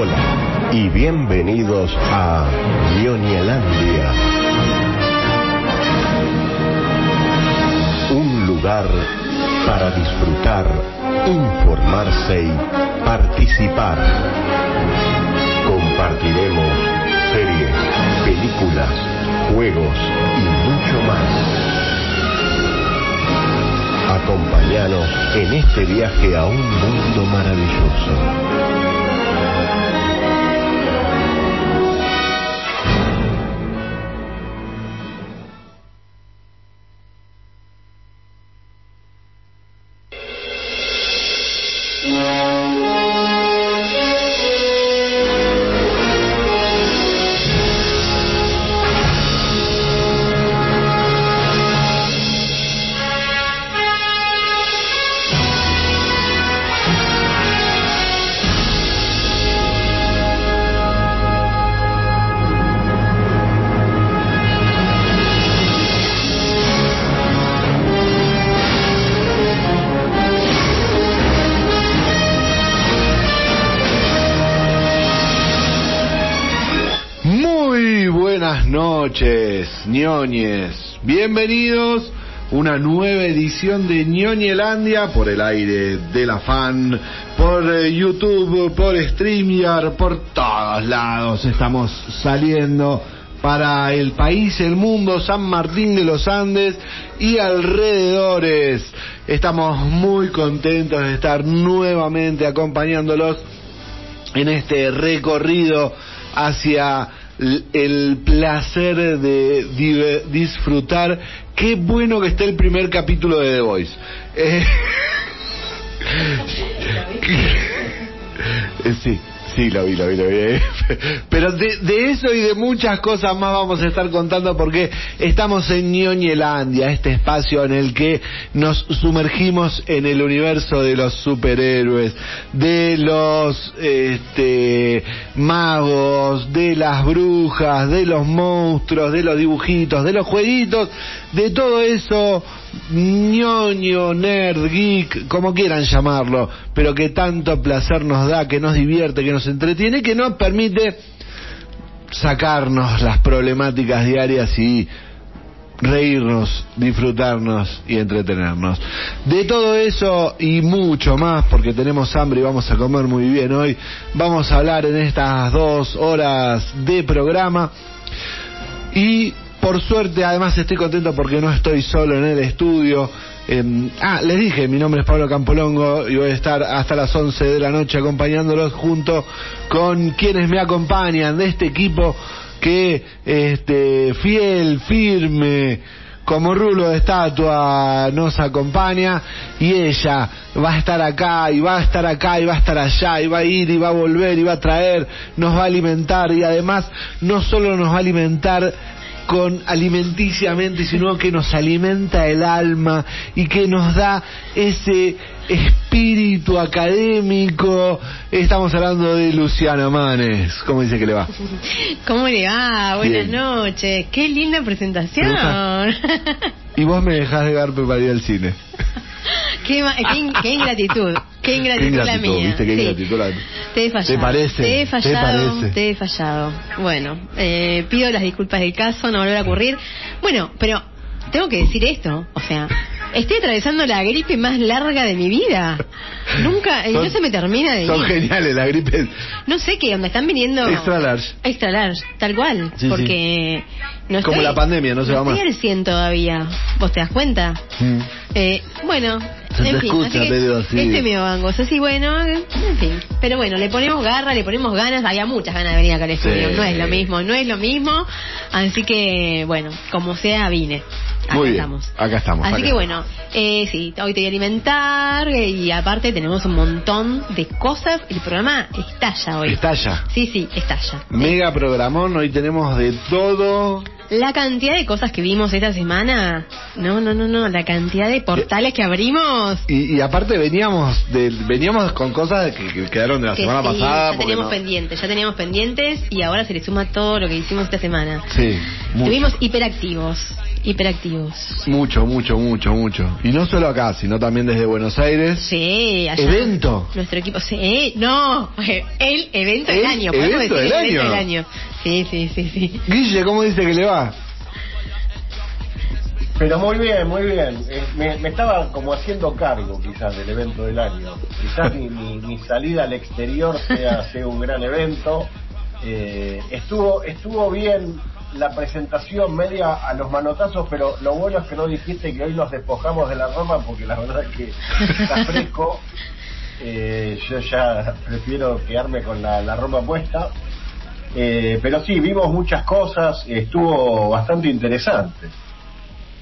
Hola y bienvenidos a Ñoñelandia. Un lugar para disfrutar, informarse y participar. Compartiremos series, películas, juegos y mucho más. Acompáñanos en este viaje a un mundo maravilloso. Ñoñes. Bienvenidos una nueva edición de ñoñelandia por el aire de la fan, por eh, YouTube, por StreamYard, por todos lados. Estamos saliendo para el país, el mundo, San Martín de los Andes y alrededores. Estamos muy contentos de estar nuevamente acompañándolos en este recorrido hacia el placer de disfrutar. Qué bueno que esté el primer capítulo de The Voice. Eh, sí, sí, lo vi, lo vi, lo vi. Pero de, eso y de muchas cosas más vamos a estar contando porque estamos en Ñoñelandia, este espacio en el que nos sumergimos en el universo de los superhéroes, de los este, magos, de las brujas, de los monstruos, de los dibujitos, de los jueguitos, de todo eso ñoño, nerd, geek, como quieran llamarlo, pero que tanto placer nos da, que nos divierte, que nos entretiene, que nos permite sacarnos las problemáticas diarias y reírnos, disfrutarnos y entretenernos. De todo eso y mucho más, porque tenemos hambre y vamos a comer muy bien hoy, vamos a hablar en estas dos horas de programa. Y por suerte, además estoy contento porque no estoy solo en el estudio. Eh, ah, les dije, mi nombre es Pablo Campolongo y voy a estar hasta las 11 de la noche acompañándolos junto con quienes me acompañan de este equipo que este fiel, firme, como rulo de estatua nos acompaña y ella va a estar acá y va a estar acá y va a estar allá y va a ir y va a volver y va a traer, nos va a alimentar y además no solo nos va a alimentar con alimenticiamente, sino que nos alimenta el alma y que nos da ese espíritu académico. Estamos hablando de Luciana Manes. ¿Cómo dice que le va? ¿Cómo le va? Buenas Bien. noches. Qué linda presentación. Y vos me dejás de garpe para ir al cine. qué, ma- qué in- qué ingratitud. Qué ingratitud, la mía. ¿viste? Qué Sí. ingratitud la- Te he fallado. ¿Te parece? Te he ¿Te fallado. parece? Te he fallado. Bueno, eh, pido las disculpas del caso, no volverá a ocurrir. Bueno, pero tengo que decir esto. O sea, estoy atravesando la gripe más larga de mi vida. Nunca, no Son- se me termina de Son ir. geniales, la gripe No sé qué onda, están viniendo. extra large. Extra large, tal cual. Sí, porque no Como estoy- la pandemia, no se va más. al 100 todavía. ¿Vos te das cuenta? Mm. Eh, bueno, Se en fin, escucha así que medio así. este me bango, así bueno, en fin. Pero bueno, le ponemos garra, le ponemos ganas, había muchas ganas de venir acá al estudio, Sí. no es lo mismo, no es lo mismo, así que bueno, como sea vine. Acá Muy bien, estamos. acá estamos, Así acá que bueno, eh, sí, hoy te voy a alimentar eh, y aparte tenemos un montón de cosas, el programa estalla hoy. Estalla. Sí, sí, estalla. Mega programón, hoy tenemos de todo. La cantidad de cosas que vimos esta semana, no, no, no, no, la cantidad de portales que abrimos. Y, y aparte veníamos de, veníamos con cosas que, que quedaron de la que semana sí, pasada. ya teníamos no- pendientes, ya teníamos pendientes y ahora se le suma todo lo que hicimos esta semana. Sí, mucho. Estuvimos hiperactivos. Hiperactivos. Mucho, mucho, mucho, mucho. Y no solo acá, sino también desde Buenos Aires. Sí, allá. ¿Evento? Nuestro equipo, sí, no, el evento del ¿El año. podemos evento decir del el evento año? del año. Sí, sí, sí, sí. Guille, ¿cómo dice que le va? Pero muy bien, muy bien. Eh, me, me estaba como haciendo cargo quizás del evento del año. Quizás mi, mi- mi salida al exterior sea, sea un gran evento. Eh, estuvo, estuvo bien la presentación media a los manotazos, pero lo bueno es que no dijiste que hoy nos despojamos de la Roma porque la verdad es que está fresco. Eh, yo ya prefiero quedarme con la, la ropa puesta. Eh, pero sí, vimos muchas cosas, estuvo bastante interesante.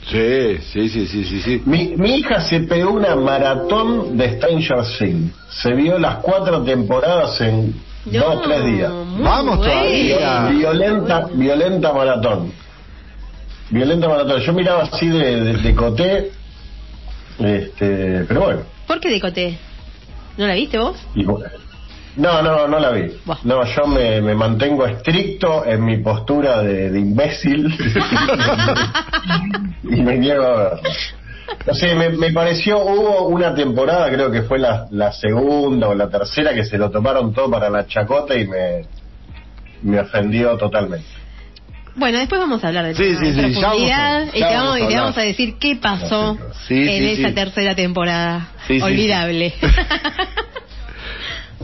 Sí, sí, sí, sí, sí, sí. Mi, mi hija se pegó una maratón de Stranger Things. Se vio las cuatro temporadas en No, dos o tres días. Vamos todavía. Violenta, violenta maratón. Violenta maratón. Yo miraba así de, de, de coté, este, pero bueno. ¿Por qué decoté? ¿No la viste vos? y bueno. No, no, no la vi. Buah. No, yo me, me mantengo estricto en mi postura de, de imbécil y me niego a ver. No sé, me, me pareció, hubo una temporada, creo que fue la, la segunda o la tercera, que se lo tomaron todo para la chacota y me, me ofendió totalmente. Bueno, después vamos a hablar de Sí, sí, sí, profundidad y, te vamos y te vamos a decir qué pasó Sí, en sí, esa sí. tercera temporada. Olvidable.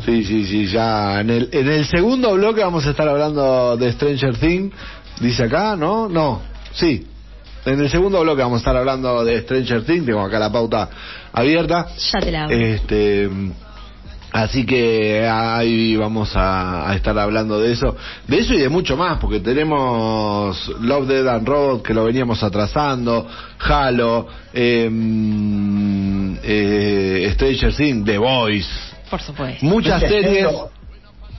Sí, sí, sí, ya en el, en el segundo bloque vamos a estar hablando de Stranger Things. Dice acá, ¿no? No, sí. En el segundo bloque vamos a estar hablando de Stranger Things. Tengo acá la pauta abierta. ya te la hago. Este, así que ahí vamos a, a estar hablando de eso, de eso y de mucho más, porque tenemos Love Dead and Robot que lo veníamos atrasando, Halo, em, eh, Stranger Things, The Voice, Por supuesto. muchas series.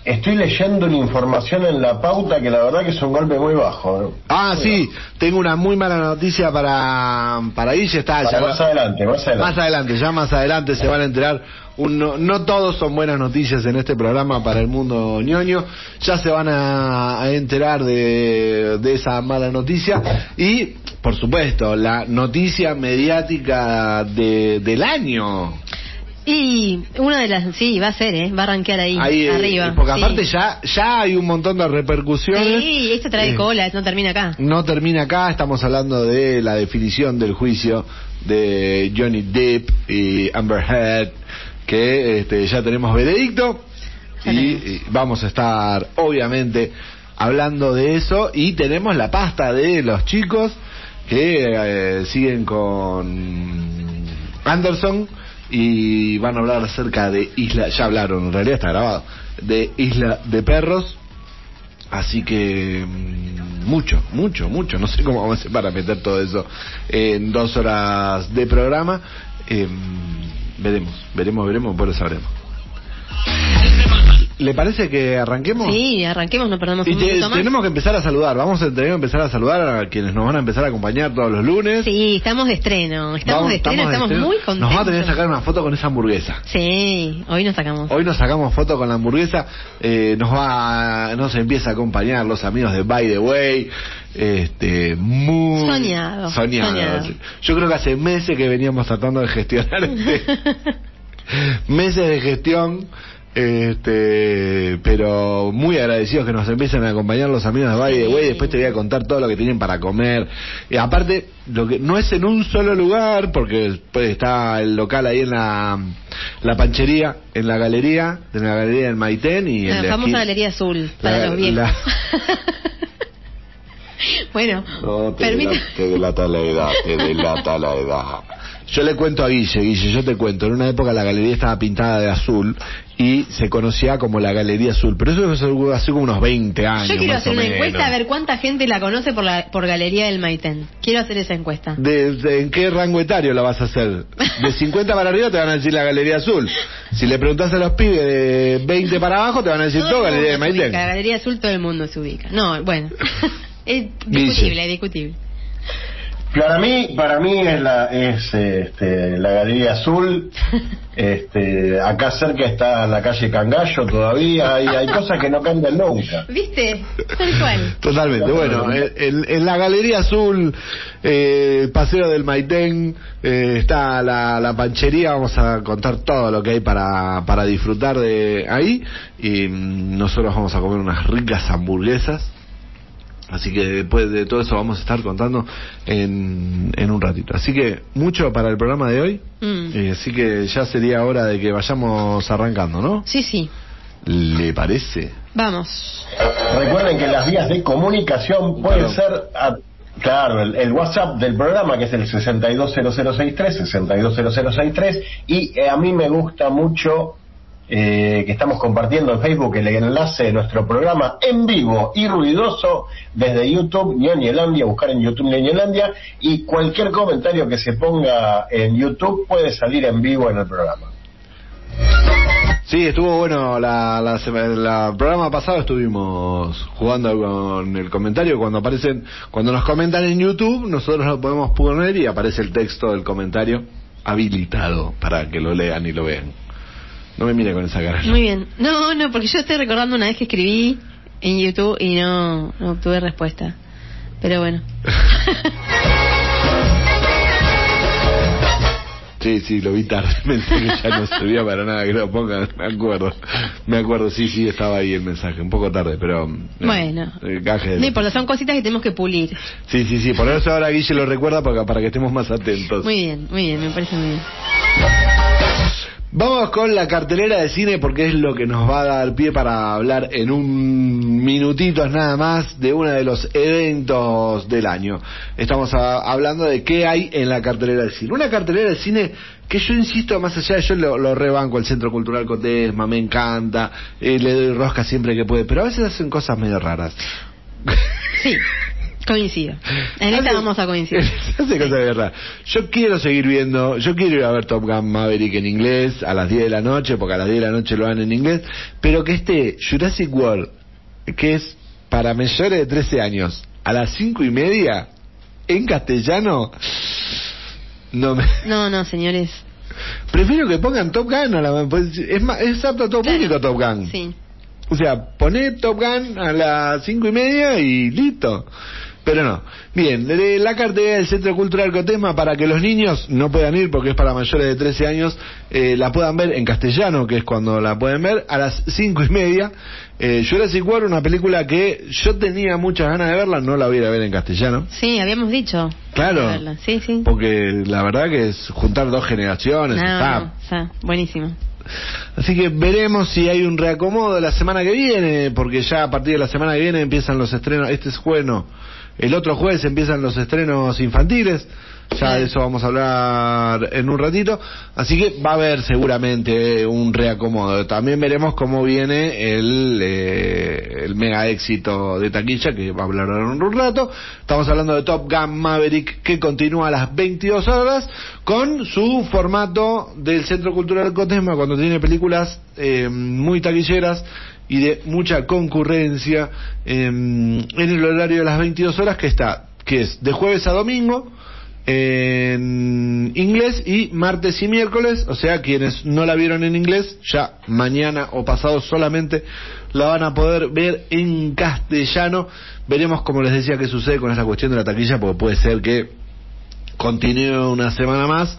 Estoy leyendo una información en la pauta que la verdad que es un golpe muy bajo. Ah, sí, tengo una muy mala noticia para para Guille, está Para ya- más adelante, más adelante. Más adelante, ya más adelante se van a enterar. Un- no, no todos son buenas noticias en este programa para el mundo ñoño. Ya se van a, a enterar de, de esa mala noticia. Y, por supuesto, la noticia mediática de, del año. Y una de las, sí, va a ser, ¿eh? Va a rankear ahí, Ahí, eh, arriba. porque sí. aparte ya, ya hay un montón de repercusiones. Sí, esto trae Eh, cola, no termina acá. No termina acá, estamos hablando de la definición del juicio de Johnny Depp y Amber Heard, que este, ya tenemos veredicto y vamos a estar obviamente hablando de eso y tenemos la pasta de los chicos que eh, siguen con Anderson y van a hablar acerca de Isla, ya hablaron, en realidad está grabado, de Isla de Perros. Así que mm, mucho, mucho, mucho. No sé cómo vamos a hacer para meter todo eso en dos horas de programa. Eh, veremos, veremos, veremos, por eso sabremos. ¿Le parece que arranquemos? Sí, arranquemos, no perdamos Y un te- minuto más. tenemos que empezar a saludar. Vamos a tener que empezar a saludar a quienes nos van a empezar a acompañar todos los lunes. Sí, estamos de estreno, estamos Vamos- de estreno, estamos, de estreno. muy contentos. Nos vamos a tener que sacar una foto con esa hamburguesa. Sí, hoy nos sacamos. Hoy nos sacamos foto con la hamburguesa, eh, nos va, nos empieza a acompañar los amigos de By the Way, este, muy Soñado, soñado. soñado. Yo creo que hace meses que veníamos tratando de gestionar este, meses de gestión, este, pero muy agradecidos que nos empiecen a acompañar los amigos de By the Way. Después te voy a contar todo lo que tienen para comer. Y aparte, lo que no es en un solo lugar, porque después está el local ahí en la, la panchería, en la galería, en la galería del Maitén y en la la famosa esquina- galería azul para La- los viejos. la- bueno, No, te, permita- delata, te delata la edad, te delata la edad. Yo le cuento a Guille, Guille, yo te cuento, en una época la galería estaba pintada de azul y se conocía como la Galería Azul, pero eso es hace como unos 20 años. Yo quiero más hacer una menos. encuesta a ver cuánta gente la conoce por la por Galería del Maitén. Quiero hacer esa encuesta. ¿De, de- en qué rango etario la vas a hacer? De 50 para arriba te van a decir la Galería Azul. Si le preguntas a los pibes de 20 para abajo te van a decir Todo todo Galería de mundo se ubica, Maitén. La Galería Azul todo el mundo se ubica. No, bueno. es discutible, es discutible. Para mí, para mí es la es este, la Galería Azul. Este, acá cerca está la calle Cangallo todavía. Hay, hay cosas que no cambian nunca. ¿Viste? Tal cual. Totalmente. Bueno, en, en la Galería Azul, eh, el Paseo del Maitén, eh, está la, la panchería. Vamos a contar todo lo que hay para, para disfrutar de ahí. Y mm, nosotros vamos a comer unas ricas hamburguesas. Así que después de todo eso vamos a estar contando en, en un ratito. Así que mucho para el programa de hoy. Mm. Eh, así que ya sería hora de que vayamos arrancando, ¿no? Sí, sí. ¿Le parece? Vamos. Recuerden que las vías de comunicación pueden Claro. ser, a- claro, el, el WhatsApp del programa que es el 620063, 620063, y eh, a mí me gusta mucho eh, que estamos compartiendo en Facebook el enlace de nuestro programa en vivo y ruidoso desde YouTube, Ñoñelandia, buscar en YouTube Ñoñelandia, y cualquier comentario que se ponga en YouTube puede salir en vivo en el programa. Sí, estuvo bueno. La, la, la programa pasado estuvimos jugando con el comentario. Cuando aparecen, cuando nos comentan en YouTube, nosotros lo podemos poner y aparece el texto del comentario habilitado para que lo lean y lo vean. No me mire con esa cara. Muy bien. No, no, porque yo estoy recordando una vez que escribí en YouTube y no, no obtuve respuesta. Pero bueno. Sí, sí, lo vi tarde. Pensé que ya no servía para nada que lo pongan. Me acuerdo. Me acuerdo, sí, sí, estaba ahí el mensaje. Un poco tarde, pero. eh, Bueno. el gaje de- No importa, son cositas que tenemos que pulir. Sí, sí, sí. Por eso ahora Guille lo recuerda para, para que estemos más atentos. Muy bien, muy bien, me parece muy bien. Vamos con la cartelera de cine porque es lo que nos va a dar pie para hablar en un minutito nada más de uno de los eventos del año. Estamos a- hablando de qué hay en la cartelera de cine. Una cartelera de cine que yo insisto, más allá de yo lo, lo rebanco, el Centro Cultural Cotesma, me encanta, eh, le doy rosca siempre que puede, pero a veces hacen cosas medio raras. Sí, coincido. En esta vamos a coincidir. Hace cosas de verdad. Yo quiero seguir viendo, yo quiero ir a ver Top Gun Maverick en inglés a las 10 de la noche, porque a las 10 de la noche lo dan en inglés, pero que esté Jurassic World, que es para mayores de 13 años, a las 5 y media, en castellano, no me... No, no, señores. Prefiero que pongan Top Gun a la... pues, es, más, es apto a todo Claro. público Top Gun. Sí. O sea, poné Top Gun a las cinco y media y listo. Pero no. Bien, de la cartera del Centro Cultural Cotesma para que los niños no puedan ir porque es para mayores de 13 años, eh, la puedan ver en castellano, que es cuando la pueden ver, a las cinco y media. Eh, Jurassic World, una película que yo tenía muchas ganas de verla, no la voy a ir a ver en castellano. Sí, habíamos dicho. Claro. Verla. Sí, sí. Porque la verdad que es juntar dos generaciones. No, está no, está buenísimo. Así que veremos si hay un reacomodo la semana que viene, porque ya a partir de la semana que viene empiezan los estrenos, este es jueves no, el otro jueves empiezan los estrenos infantiles, ya de eso vamos a hablar en un ratito, así que va a haber seguramente un reacomodo. También veremos cómo viene el, eh, el mega éxito de taquilla, que va a hablar en un rato. Estamos hablando de Top Gun Maverick, que continúa a las 22 horas con su formato del Centro Cultural Cotesma, cuando tiene películas eh, muy taquilleras y de mucha concurrencia eh, en el horario de las 22 horas que está, que es de jueves a domingo en inglés y martes y miércoles, o sea, quienes no la vieron en inglés, ya mañana o pasado solamente la van a poder ver en castellano. Veremos, como les decía, qué sucede con esa cuestión de la taquilla, porque puede ser que continúe una semana más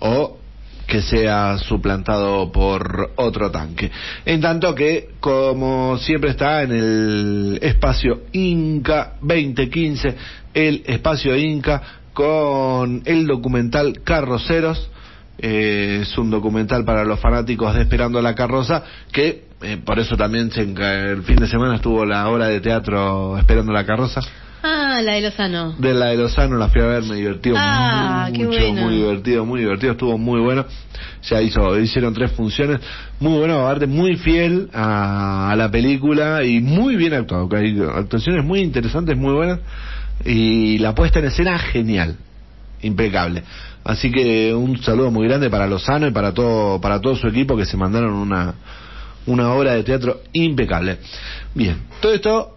o que sea suplantado por otro tanque. En tanto que, como siempre está en el espacio Inca 2015, el espacio Inca con el documental Carroceros, eh, es un documental para los fanáticos de Esperando la Carroza, que eh, por eso también el fin de semana estuvo la obra de teatro Esperando la Carroza. Ah, la de Lozano. De la de Lozano la fui a ver, me divertió Ah, qué mucho, bueno. muy divertido, muy divertido, estuvo muy bueno. Ya hizo, hicieron tres funciones, muy bueno, aparte muy fiel a, a la película y muy bien actuado. Hay actuaciones muy interesantes, muy buenas y la puesta en escena genial, impecable. Así que un saludo muy grande para Lozano y para todo, para todo su equipo que se mandaron una, una obra de teatro impecable. Bien, todo esto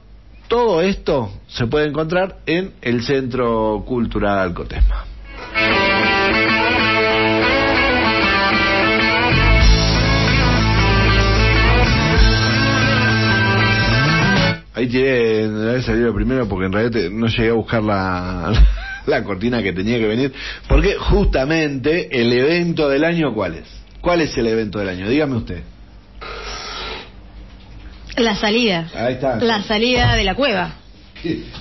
todo esto se puede encontrar en el Centro Cultural Alcotesma. Ahí tiré, debe salir primero porque en realidad no llegué a buscar la, la cortina que tenía que venir. Porque justamente el evento del año, ¿cuál es? ¿Cuál es el evento del año? Dígame usted. La salida. Ahí está. La salida de la cueva.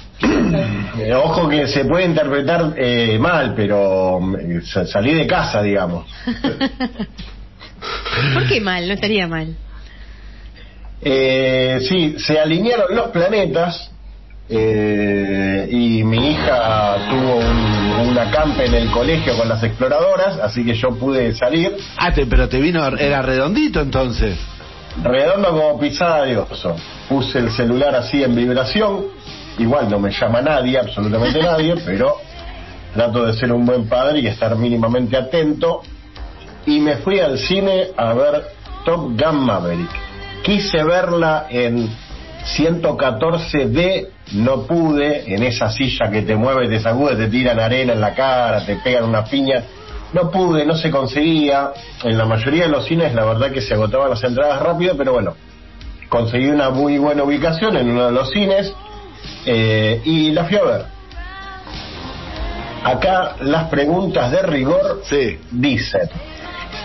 Eh, ojo que se puede interpretar eh, mal, pero eh, sa- salí de casa, digamos. ¿Por qué mal? No estaría mal. Eh, sí, se alinearon los planetas eh, y mi hija tuvo un, un acampe en el colegio con las exploradoras, así que yo pude salir Ah, te- pero te vino, era redondito entonces. Redondo como pisada de oso. Puse el celular así en vibración, igual no me llama nadie, absolutamente nadie, pero trato de ser un buen padre y estar mínimamente atento. Y me fui al cine a ver Top Gun Maverick. Quise verla en 114D, no pude, en esa silla que te mueve, te sacude, te tiran arena en la cara, te pegan una piña. No pude, no se conseguía. En la mayoría de los cines, la verdad que se agotaban las entradas rápido, pero bueno, conseguí una muy buena ubicación en uno de los cines eh, y la fui a ver. Acá las preguntas de rigor Sí. dicen,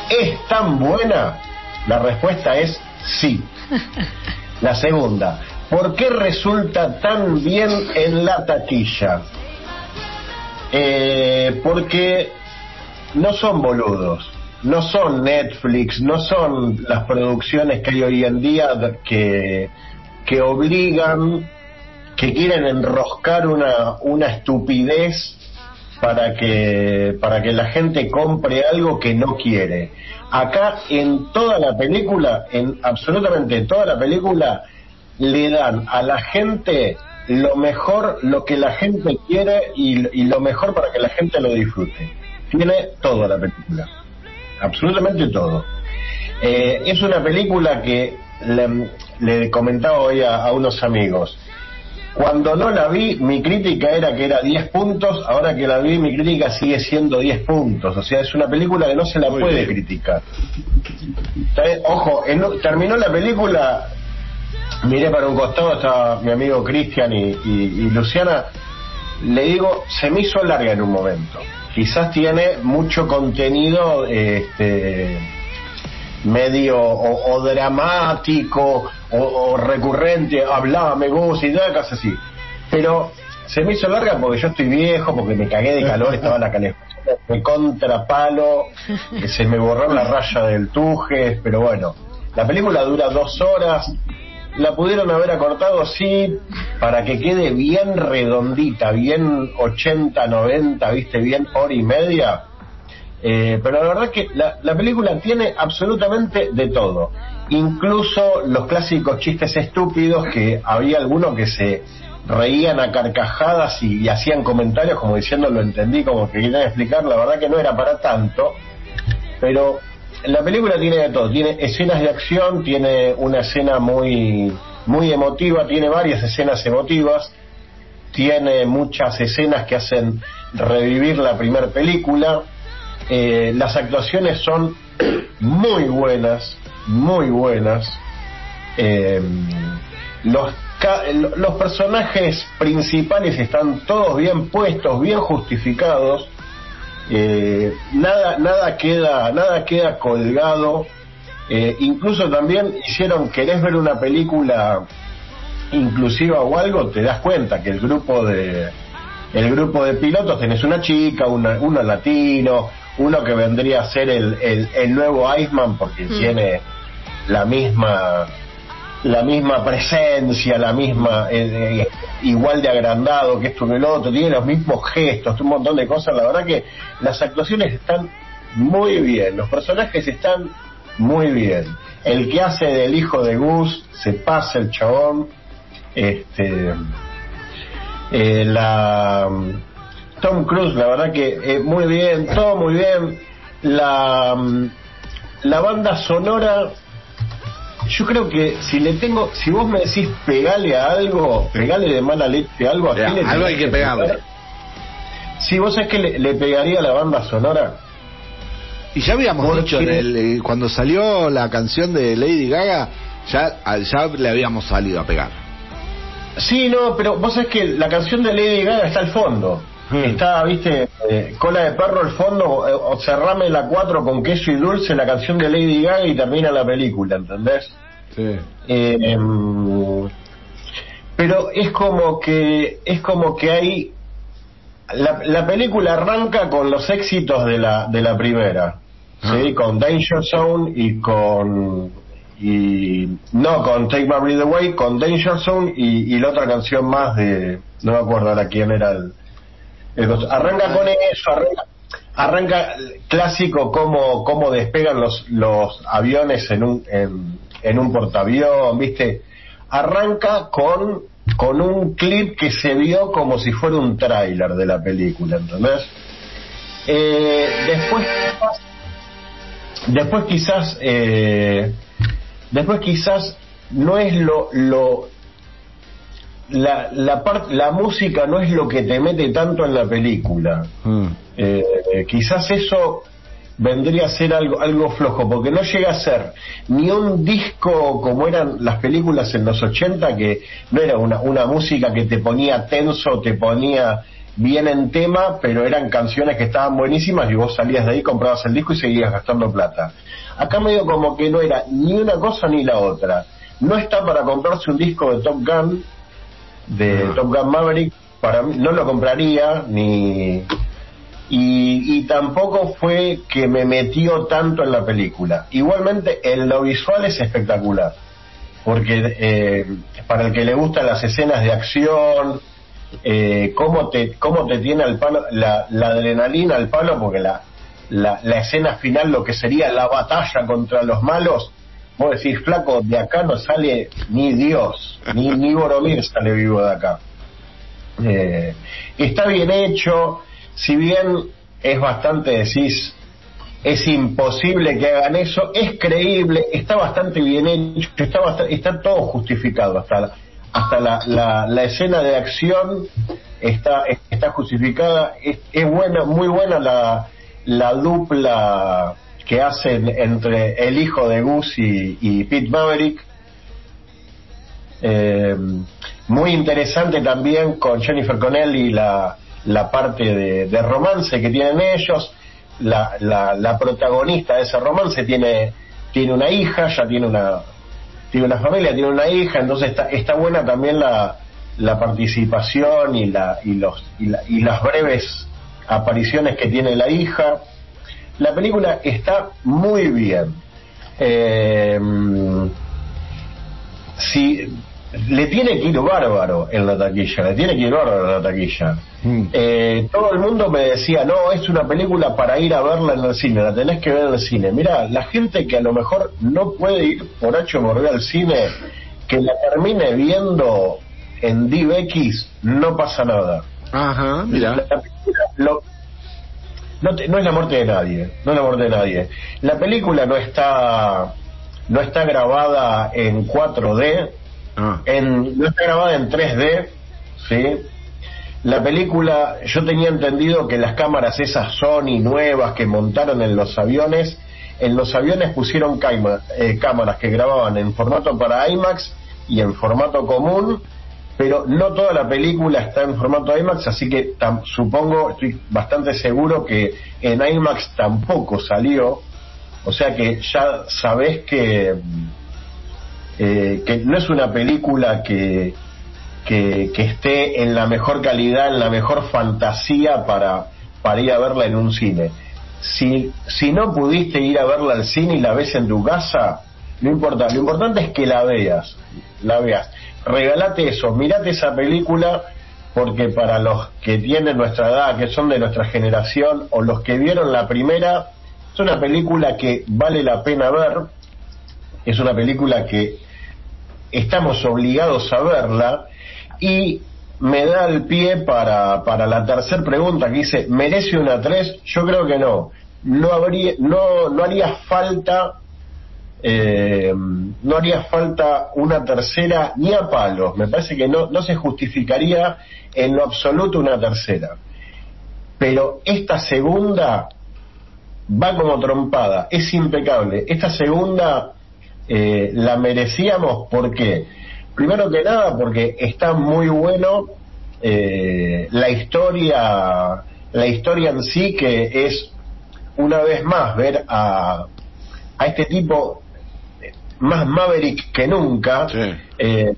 ¿es tan buena? La respuesta es sí. La segunda, ¿por qué resulta tan bien en la taquilla? Eh, porque no son boludos, no son Netflix, no son las producciones que hay hoy en día que, que obligan, que quieren enroscar una, una estupidez para que, para que la gente compre algo que no quiere. Acá en toda la película, en absolutamente toda la película, le dan a la gente lo mejor, lo que la gente quiere y, y lo mejor para que la gente lo disfrute. Tiene toda la película, absolutamente todo. Eh, es una película que le, le comentaba hoy a, a unos amigos. Cuando no la vi, mi crítica era que era 10 puntos, ahora que la vi, mi crítica sigue siendo 10 puntos. O sea, es una película que no se la Muy puede bien. criticar. Ojo, en- terminó la película, miré para un costado, estaba mi amigo Cristian y, y- y Luciana, le digo, se me hizo larga en un momento. Quizás tiene mucho contenido este, medio o, dramático o, o recurrente, hablame vos y nada, casi así. Pero se me hizo larga porque yo estoy viejo, porque me cagué de calor, estaba la calefacción, me contrapalo, se me borró la raya del tuje, pero bueno, la película dura dos horas, la pudieron haber acortado, sí, para que quede bien redondita, bien 80, 90, viste, bien hora y media. Eh, pero la verdad que la, la película tiene absolutamente de todo. Incluso los clásicos chistes estúpidos que había algunos que se reían a carcajadas y, y hacían comentarios como diciendo lo entendí, como que querían explicar, la verdad que no era para tanto. Pero la película tiene de todo, tiene escenas de acción, tiene una escena muy, muy emotiva, tiene varias escenas emotivas, tiene muchas escenas que hacen revivir la primera película, eh, las actuaciones son muy buenas, muy buenas. Eh, los, los personajes principales están todos bien puestos, bien justificados. Eh, nada, nada queda, nada queda colgado. Eh, incluso también hicieron, querés ver una película inclusiva o algo, te das cuenta que el grupo de el grupo de pilotos tenés una chica, una, uno latino, uno que vendría a ser el, el, el nuevo Iceman porque Mm. tiene la misma la misma presencia, la misma eh, eh, igual de agrandado que esto que el otro, tiene los mismos gestos, un montón de cosas. La verdad que las actuaciones están muy bien, los personajes están muy bien. El que hace del hijo de Gus se pasa el chabón. Este, eh, la Tom Cruise, la verdad que eh, muy bien, todo muy bien. La, mm, la banda sonora, yo creo que si le tengo, si vos me decís pegale a algo, pegale de mala leche a algo, ¿a Ya, qué le algo hay que pegarle. pegar? Si vos sabés que le, le pegaría a la banda sonora, Y ya habíamos Porque- dicho, en el, eh, cuando salió la canción de Lady Gaga, ya, a- ya le habíamos salido a pegar. Sí, no, pero vos sabés que la canción de Lady Gaga está al fondo. Hmm. Está, viste, eh, cola de perro al fondo, eh, o cerrame la 4 con queso y dulce, la canción de Lady Gaga y termina la película, ¿entendés? Sí. Eh, em, pero es como que es como que hay la, la película arranca con los éxitos de la de la primera sí Ah. con Danger Zone y con y no con Take My Breath Away con Danger Zone y, y la otra canción más de no me acuerdo ahora quién era el, arranca con eso arranca clásico cómo, cómo despegan los, los aviones en un, en, en un portaavión, ¿viste? Arranca con, con un clip que se vio como si fuera un tráiler de la película, ¿entendés? Eh, después, después quizás, eh, después quizás no es lo, lo la, la, part- la música no es lo que te mete tanto en la película. Mm. Eh, eh, quizás eso vendría a ser algo, algo flojo, porque no llega a ser ni un disco como eran las películas en los 80, que no era una, una música que te ponía tenso, te ponía bien en tema, pero eran canciones que estaban buenísimas y vos salías de ahí, comprabas el disco y seguías gastando plata. Acá medio como que no era ni una cosa ni la otra. No está para comprarse un disco de Top Gun, de Ah. Top Gun Maverick, para mí no lo compraría ni y, y tampoco fue que me metió tanto en la película. Igualmente, en lo visual es espectacular, porque eh, para el que le gustan las escenas de acción, eh, cómo te cómo te tiene al palo la, la adrenalina al palo, porque la, la, la escena final, lo que sería la batalla contra los malos, vos decís, flaco, de acá no sale ni Dios, ni, Boromir sale vivo de acá. Eh, está bien hecho, si bien es bastante, decís, es imposible que hagan eso, es creíble, está bastante bien hecho, está, bast- está todo justificado, hasta, la- hasta la, la, la escena de acción está, está justificada, es, es buena, muy buena la, la dupla que hacen entre el hijo de Gus y, y Pete Maverick. Eh, muy interesante también con Jennifer Connelly la, la parte de, de romance que tienen ellos. La, la, la protagonista de ese romance tiene, tiene una hija, ya tiene una, tiene una familia, tiene una hija, entonces está, está buena también la, la participación y, la, y, los, y, la- y las breves apariciones que tiene la hija. La película está muy bien. Eh, si le tiene que ir bárbaro en la taquilla, le tiene que ir bárbaro en la taquilla. Mm. Eh, todo el mundo me decía, no, es una película para ir a verla en el cine, la tenés que ver en el cine. Mira, la gente que a lo mejor no puede ir por H B al cine, que la termine viendo en DivX, no pasa nada. Ajá, mira. La película lo- no, te- no es la muerte de nadie, no es la muerte de nadie. La película no está no está grabada en 4D, Ah. en, no está grabada en 3D, ¿sí? La película, yo tenía entendido que las cámaras esas Sony nuevas que montaron en los aviones, en los aviones pusieron caima- eh, cámaras que grababan en formato para IMAX y en formato común, pero no toda la película está en formato IMAX, así que supongo, estoy bastante seguro que en IMAX tampoco salió, o sea que ya sabés que eh, que no es una película que, que, que esté en la mejor calidad, en la mejor fantasía para, para ir a verla en un cine. Si, si no pudiste ir a verla al cine y la ves en tu casa, no importa, lo importante es que la veas, la veas. Regalate eso, mirate esa película porque para los que tienen nuestra edad, que son de nuestra generación, o los que vieron la primera, es una película que vale la pena ver, es una película que estamos obligados a verla y me da el pie para, para la tercera pregunta que dice, ¿merece una 3? Yo creo que no. No, habría, no, no haría falta eh, no haría falta una tercera ni a palos. Me parece que no, no se justificaría en lo absoluto una tercera. Pero esta segunda va como trompada, es impecable. Esta segunda eh, la merecíamos porque, primero que nada, porque está muy bueno eh, la historia, la historia en sí que es una vez más ver a, a este tipo más Maverick que nunca. Eh,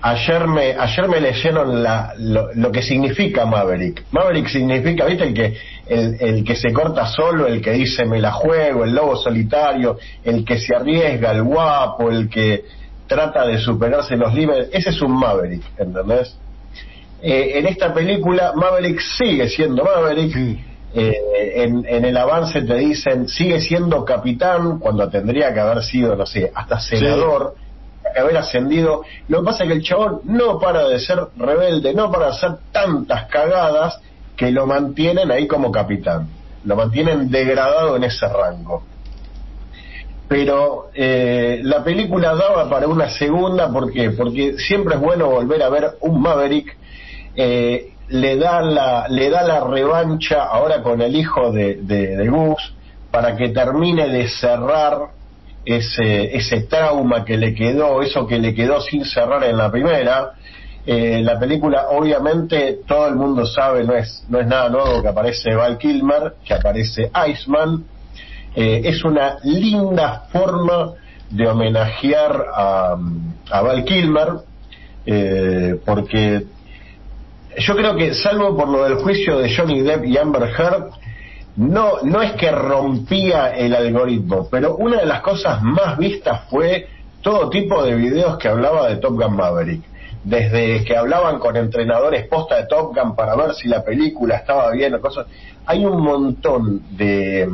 ayer me ayer me leyeron la, lo, que significa Maverick. Maverick significa, viste, el que el, el, que se corta solo, el que dice me la juego, el lobo solitario, el que se arriesga, el guapo, el que trata de superarse los límites. Ese es un Maverick, ¿entendés? Eh, en esta película Maverick sigue siendo Maverick. Eh, en, en, el avance te dicen sigue siendo capitán cuando tendría que haber sido, no sé, hasta senador, que haber ascendido. Lo que pasa es que el chabón no para de ser rebelde, no para de hacer tantas cagadas que lo mantienen ahí como capitán, lo mantienen degradado en ese rango. Pero eh, la película daba para una segunda, ¿por qué? Porque siempre es bueno volver a ver un Maverick eh, le da la, le da la revancha ahora con el hijo de, de, Gus para que termine de cerrar ese, ese trauma que le quedó, eso que le quedó sin cerrar en la primera. Eh, la película, obviamente, todo el mundo sabe, no es, no es nada nuevo que aparece Val Kilmer, que aparece Iceman. Eh, es una linda forma de homenajear a, a Val Kilmer, eh, porque yo creo que, salvo por lo del juicio de Johnny Depp y Amber Heard, no, no es que rompía el algoritmo, pero una de las cosas más vistas fue todo tipo de videos que hablaba de Top Gun Maverick. Desde que hablaban con entrenadores posta de Top Gun para ver si la película estaba bien o cosas. Hay un montón de,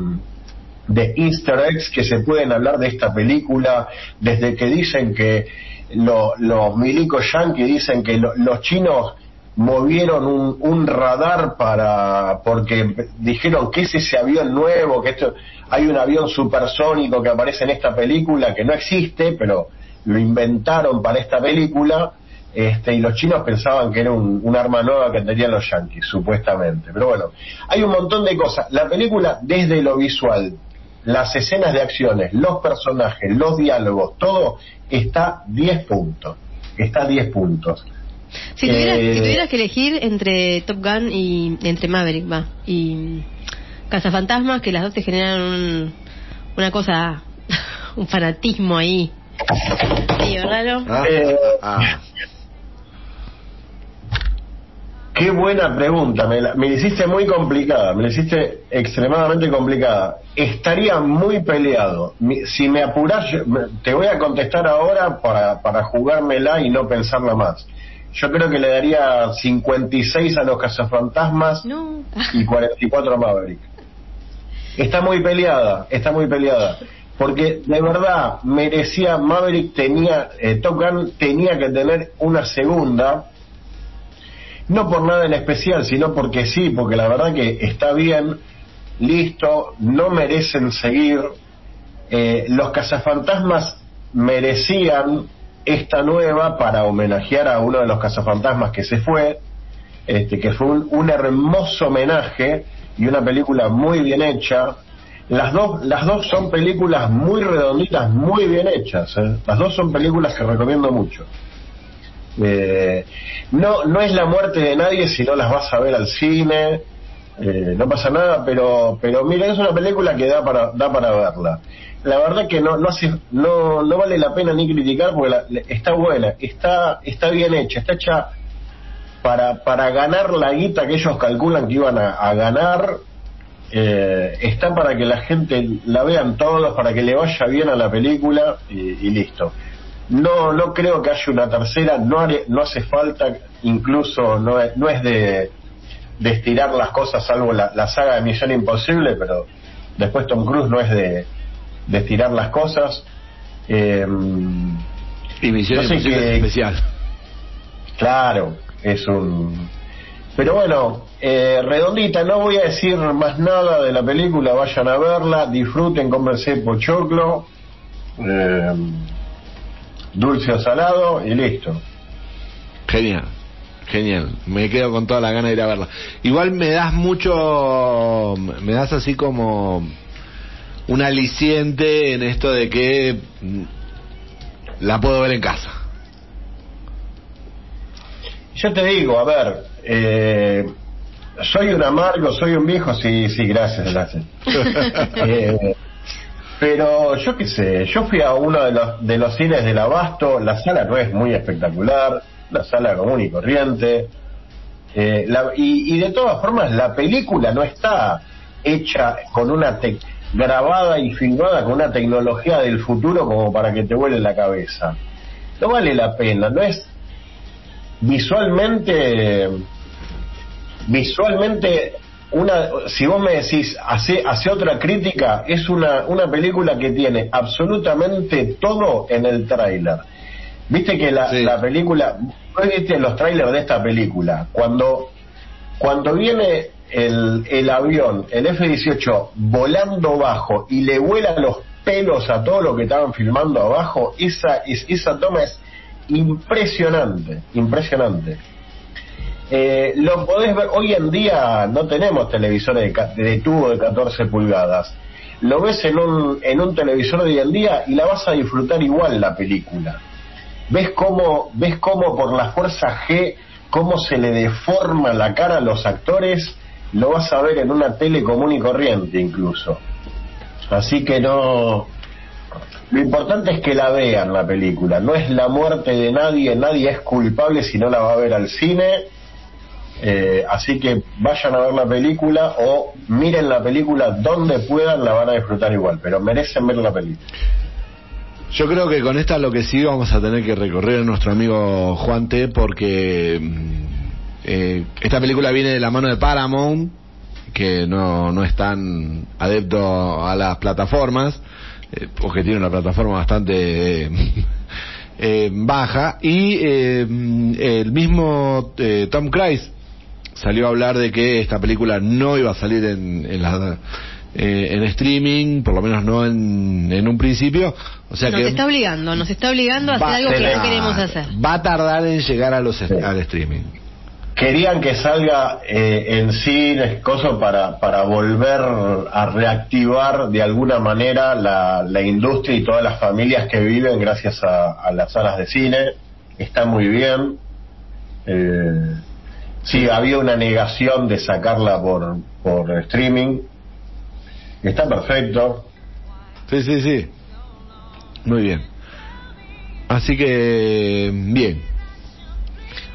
de easter eggs que se pueden hablar de esta película, desde que dicen que los milicos yankees dicen que los chinos movieron un, un, radar para porque dijeron que es ese avión nuevo que esto hay un avión supersónico que aparece en esta película que no existe pero lo inventaron para esta película este y los chinos pensaban que era un, un arma nueva que tenían los yankees supuestamente. Pero bueno hay un montón de cosas. La película desde lo visual las escenas de acciones los personajes los diálogos todo está 10 puntos. Está 10 puntos si tuvieras, si tuvieras que elegir entre Top Gun y entre Maverick, va, y Cazafantasmas, que las dos te generan una cosa, un fanatismo ahí. raro. Ah, eh, ah. Qué buena pregunta, me la, me hiciste muy complicada, me la hiciste extremadamente complicada. Estaría muy peleado. Si me apuras, te voy a contestar ahora para, para jugármela y no pensarla más. Yo creo que le daría 56 a los cazafantasmas y 44 a Maverick. Está muy peleada, está muy peleada. Porque de verdad merecía, Maverick tenía, eh, Top Gun tenía que tener una segunda, no por nada en especial, sino porque sí, porque la verdad que está bien, listo, no merecen seguir. Eh, los cazafantasmas merecían esta nueva para homenajear a uno de los cazafantasmas que se fue, este, que fue un, hermoso homenaje y una película muy bien hecha. Las dos, las dos son películas muy redonditas, muy bien hechas. ¿eh? Las dos son películas que recomiendo mucho. Eh, no, no es la muerte de nadie si no las vas a ver al cine. Eh, no pasa nada, pero, pero mira, es una película que da para, da para verla la verdad que no no, hace, no no vale la pena ni criticar porque está buena, está está bien hecha, está hecha para para ganar la guita que ellos calculan que iban a, ganar. Eh, está para que la gente la vean todos, para que le vaya bien a la película y, listo. No no creo que haya una tercera, no no hace falta, incluso no es, no es de, de estirar las cosas, salvo la, la saga de Misión Imposible, pero después Tom Cruise no es de de estirar las cosas. Eh, y Misión especial. Claro, es un... Pero bueno, eh, redondita, no voy a decir más nada de la película, vayan a verla, disfruten, cómpense pochoclo eh, dulce o salado y listo. Genial, genial. Me quedo con toda la gana de ir a verla. Igual me das mucho, me das así como un aliciente en esto de que la puedo ver en casa. Yo te digo, a ver, eh, soy un amargo, soy un viejo, sí, sí, gracias, gracias. Eh, pero yo qué sé, yo fui a uno de los, de los cines del Abasto, la sala no es muy espectacular, la sala común y corriente, eh, y, y de todas formas la película no está hecha con una grabada y filmada con una tecnología del futuro como para que te vuele la cabeza. No vale la pena, no es visualmente visualmente una si vos me decís hace hace otra crítica es una una película que tiene absolutamente todo en el tráiler viste que la, Sí. la película viste los trailers de esta película cuando cuando viene el, el avión el F-18 volando bajo y le vuela los pelos a todo lo que estaban filmando abajo esa es- esa toma es impresionante impresionante eh, lo podés ver, hoy en día no tenemos televisores de, de tubo de 14 pulgadas. Lo ves en un, en un televisor de hoy en día y la vas a disfrutar igual la película. Ves cómo, ves cómo por la fuerza G, cómo se le deforma la cara a los actores, lo vas a ver en una tele común y corriente incluso. Así que no, lo importante es que la vean la película. No es la muerte de nadie, nadie es culpable si no la va a ver al cine. Eh, así que vayan a ver la película o miren la película donde puedan, la van a disfrutar igual, pero merecen ver la película. Yo creo que con esta lo que sí vamos a tener que recorrer a nuestro amigo Juan T porque mm, eh, esta película viene de la mano de Paramount que no, no es tan adepto a las plataformas eh, porque tiene una plataforma bastante eh, baja y eh, mm, el mismo eh, Tom Cruise salió a hablar de que esta película no iba a salir en, en, la- eh, en streaming, por lo menos no en, en un principio. O sea nos que está obligando, nos está obligando a hacer algo que no queremos hacer. Va a tardar en llegar a los al streaming. Querían que salga eh, en cines, cosas para, para volver a reactivar de alguna manera la, la industria y todas las familias que viven gracias a, a las salas de cine. Está muy bien. Eh, sí, había una negación de sacarla por, por streaming. Está perfecto. Sí, sí, sí. Muy bien. Así que, bien.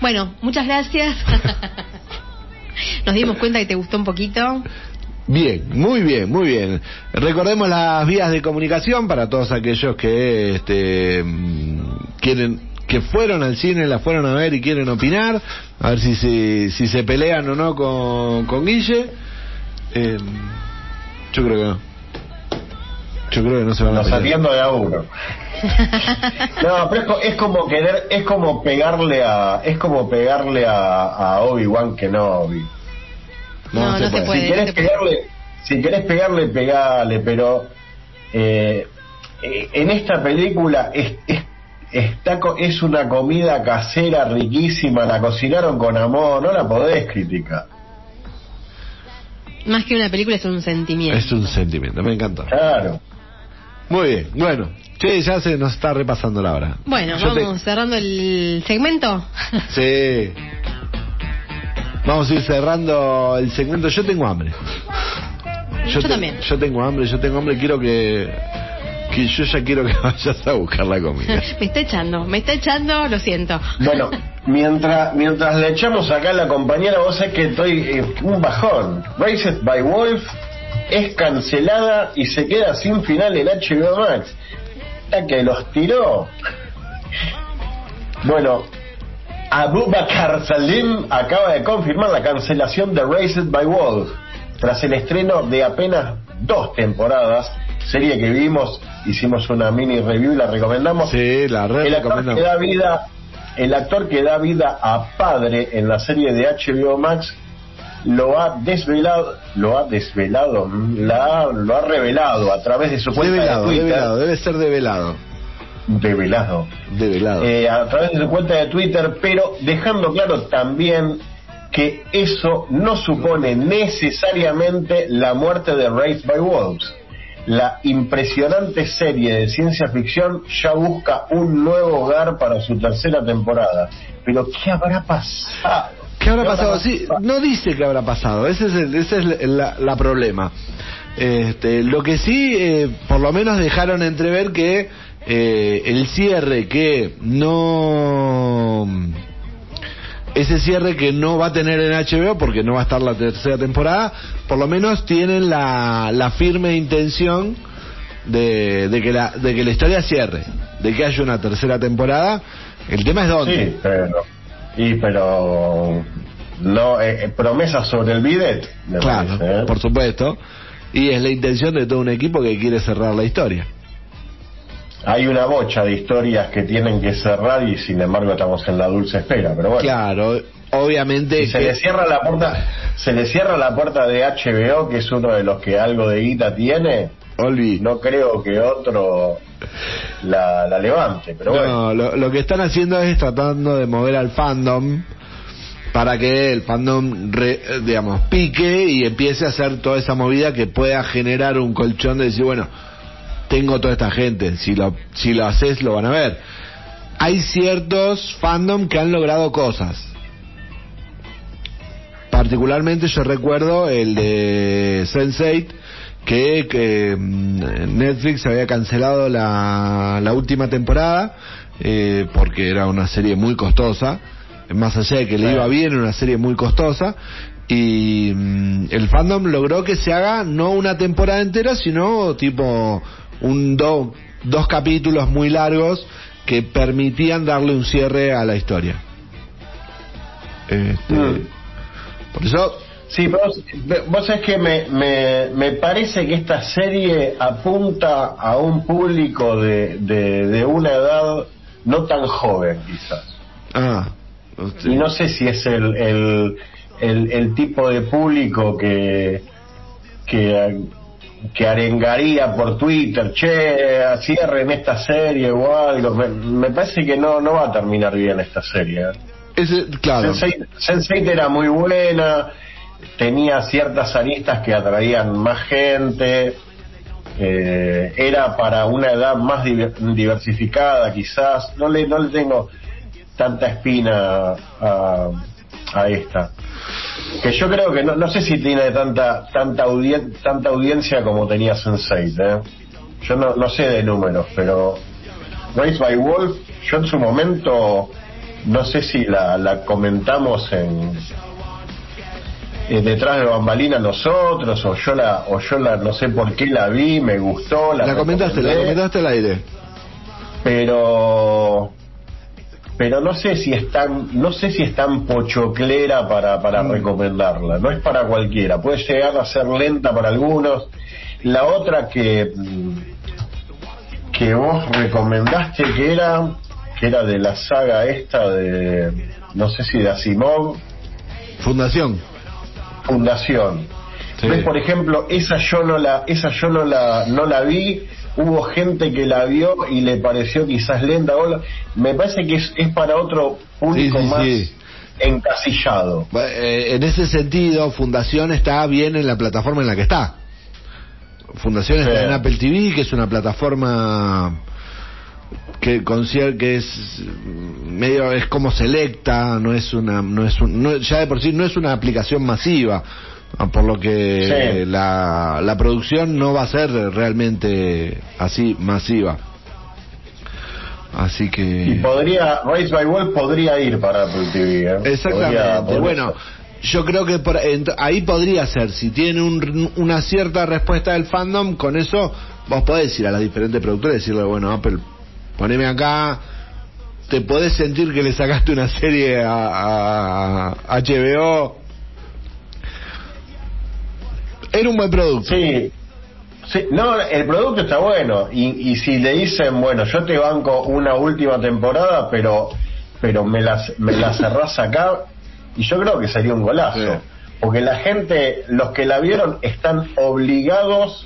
Bueno, muchas gracias. Nos dimos cuenta que te gustó un poquito. Bien, muy bien, muy bien. Recordemos las vías de comunicación para todos aquellos que este, mm, quieren, que fueron al cine, la fueron a ver y quieren opinar, a ver si se, si se pelean o no con, con Guille. Eh, yo creo que no. Yo creo que no se van a Nos pelear. atiendo de a uno. No, pero es co- es como querer, es como pegarle a, es como pegarle a, a Obi Wan Kenobi. No, no se puede. si no querés se puede. pegarle, si querés pegarle, pegale, pero eh, eh, en esta película es, es, está co- es una comida casera riquísima, la cocinaron con amor, no la podés criticar. Más que una película es un sentimiento. Es un sentimiento, me encantó. Claro. Muy bien, bueno. Sí, ya se nos está repasando la hora. Bueno, Yo te- vamos cerrando el segmento. Sí. Vamos a ir cerrando el segmento. Yo tengo hambre. Yo te- también. Yo tengo hambre, yo tengo hambre. Quiero que, que yo ya quiero que vayas a buscar la comida. me está echando, me está echando, lo siento. Bueno, mientras mientras le echamos acá a la compañera, vos sabés que estoy eh, un bajón. Raised by Wolf es cancelada y se queda sin final en HBO Max. La que los tiró. Bueno, Abubakar Salim acaba de confirmar la cancelación de Raised by Wolf tras el estreno de apenas dos temporadas, serie que vimos, hicimos una mini review y la recomendamos Sí, la el actor que da vida el actor que da vida a padre en la serie de HBO Max lo ha desvelado, lo ha desvelado, la, lo ha revelado a través de su cuenta Develado, de Twitter. develado, debe ser develado. Develado. Develado. Eh, a través de su cuenta de Twitter, pero dejando claro también que eso no supone necesariamente la muerte de Raised by Wolves. La impresionante serie de ciencia ficción ya busca un nuevo hogar para su tercera temporada. Pero ¿qué habrá pasado? ¿Qué habrá ¿Qué habrá pasado? Sí, no dice qué habrá pasado. Ese es el, ese es la problema. Este, lo que sí, eh, por lo menos dejaron entrever que eh, el cierre que no ese cierre que no va a tener en HBO porque no va a estar la tercera temporada, por lo menos tienen la, la firme intención de, de que la, de que la historia cierre, de que haya una tercera temporada. El tema es dónde. Sí, pero. Y pero. No, eh, eh, promesas sobre el bidet. me Claro, parece, ¿eh? por supuesto. Y es la intención de todo un equipo que quiere cerrar la historia. Hay una bocha de historias que tienen que cerrar y sin embargo estamos en la dulce espera. Pero bueno. Claro, obviamente. Si se que- le cierra la puerta, se le cierra la puerta de HBO, que es uno de los que algo de guita tiene, Olvi. no creo que otro la, la levante, pero bueno. No, lo, lo que están haciendo es tratando de mover al fandom para que el fandom, re- digamos, pique y empiece a hacer toda esa movida que pueda generar un colchón de decir, bueno, tengo toda esta gente, si lo, si lo haces lo van a ver. Hay ciertos fandom que han logrado cosas. Particularmente yo recuerdo el de Sense8 que, que, mm, Netflix había cancelado la, la última temporada eh, porque era una serie muy costosa más allá de que le iba bien una serie muy costosa y mm, el fandom logró que se haga no una temporada entera sino tipo un do- dos capítulos muy largos que permitían darle un cierre a la historia Este, Mm. por eso Sí, vos, vos sabés que me, me, me parece que esta serie apunta a un público de, de, de una edad no tan joven, quizás. ah Y no sé si es el, el, el, el tipo de público que, que, que arengaría por Twitter, che, cierren esta serie o algo. Me, me parece que no, no va a terminar bien esta serie. ¿eh? ese, claro Sense8 Sense8 era muy buena, tenía ciertas aristas que atraían más gente, eh, era para una edad más diver- diversificada quizás, no le, no le tengo tanta espina a, a esta. Que yo creo que no, no sé si tiene tanta tanta, audien- tanta audiencia como tenía Sense8. ¿eh? Yo no, no sé de números, pero Race by Wolf, yo en su momento, no sé si la, la comentamos en detrás de bambalinas nosotros, o yo la, o yo la, no sé por qué la vi, me gustó, la, la comentaste la comentaste al aire pero pero no sé si es tan no sé si es tan pochoclera para para recomendarla. No es para cualquiera. Puede llegar a ser lenta para algunos. La otra que mm, que vos recomendaste que era que era de la saga esta de no sé si de Asimov. Fundación. Fundación. Sí. ¿Ves, por ejemplo esa yo no la esa yo no la no la vi hubo gente que la vio y le pareció quizás lenta o la- me parece que es, es para otro público Sí, sí, más sí. encasillado eh, en ese sentido, Fundación está bien en la plataforma en la que está. Fundación está en Apple TV, que es una plataforma que considero que es mm, medio es como selecta, no es una no es un, no- ya de por sí no es una aplicación masiva, por lo que Sí. la, la producción no va a ser realmente así masiva. Así que y podría Race by Wolf podría ir para Apple TV ¿eh? Exactamente. Podría- podría bueno, yo creo que por- ahí podría ser. Si tiene un- una cierta respuesta del fandom, con eso vos podés ir a las diferentes productoras y decirle, bueno, Apple, poneme acá. Te podés sentir que le sacaste una serie a, a HBO. Era un buen producto. Sí, sí, no, el producto está bueno y, y si le dicen, bueno, yo te banco una última temporada, pero pero me la, me la cerrás acá y yo creo que sería un golazo. Sí. porque la gente, los que la vieron, están obligados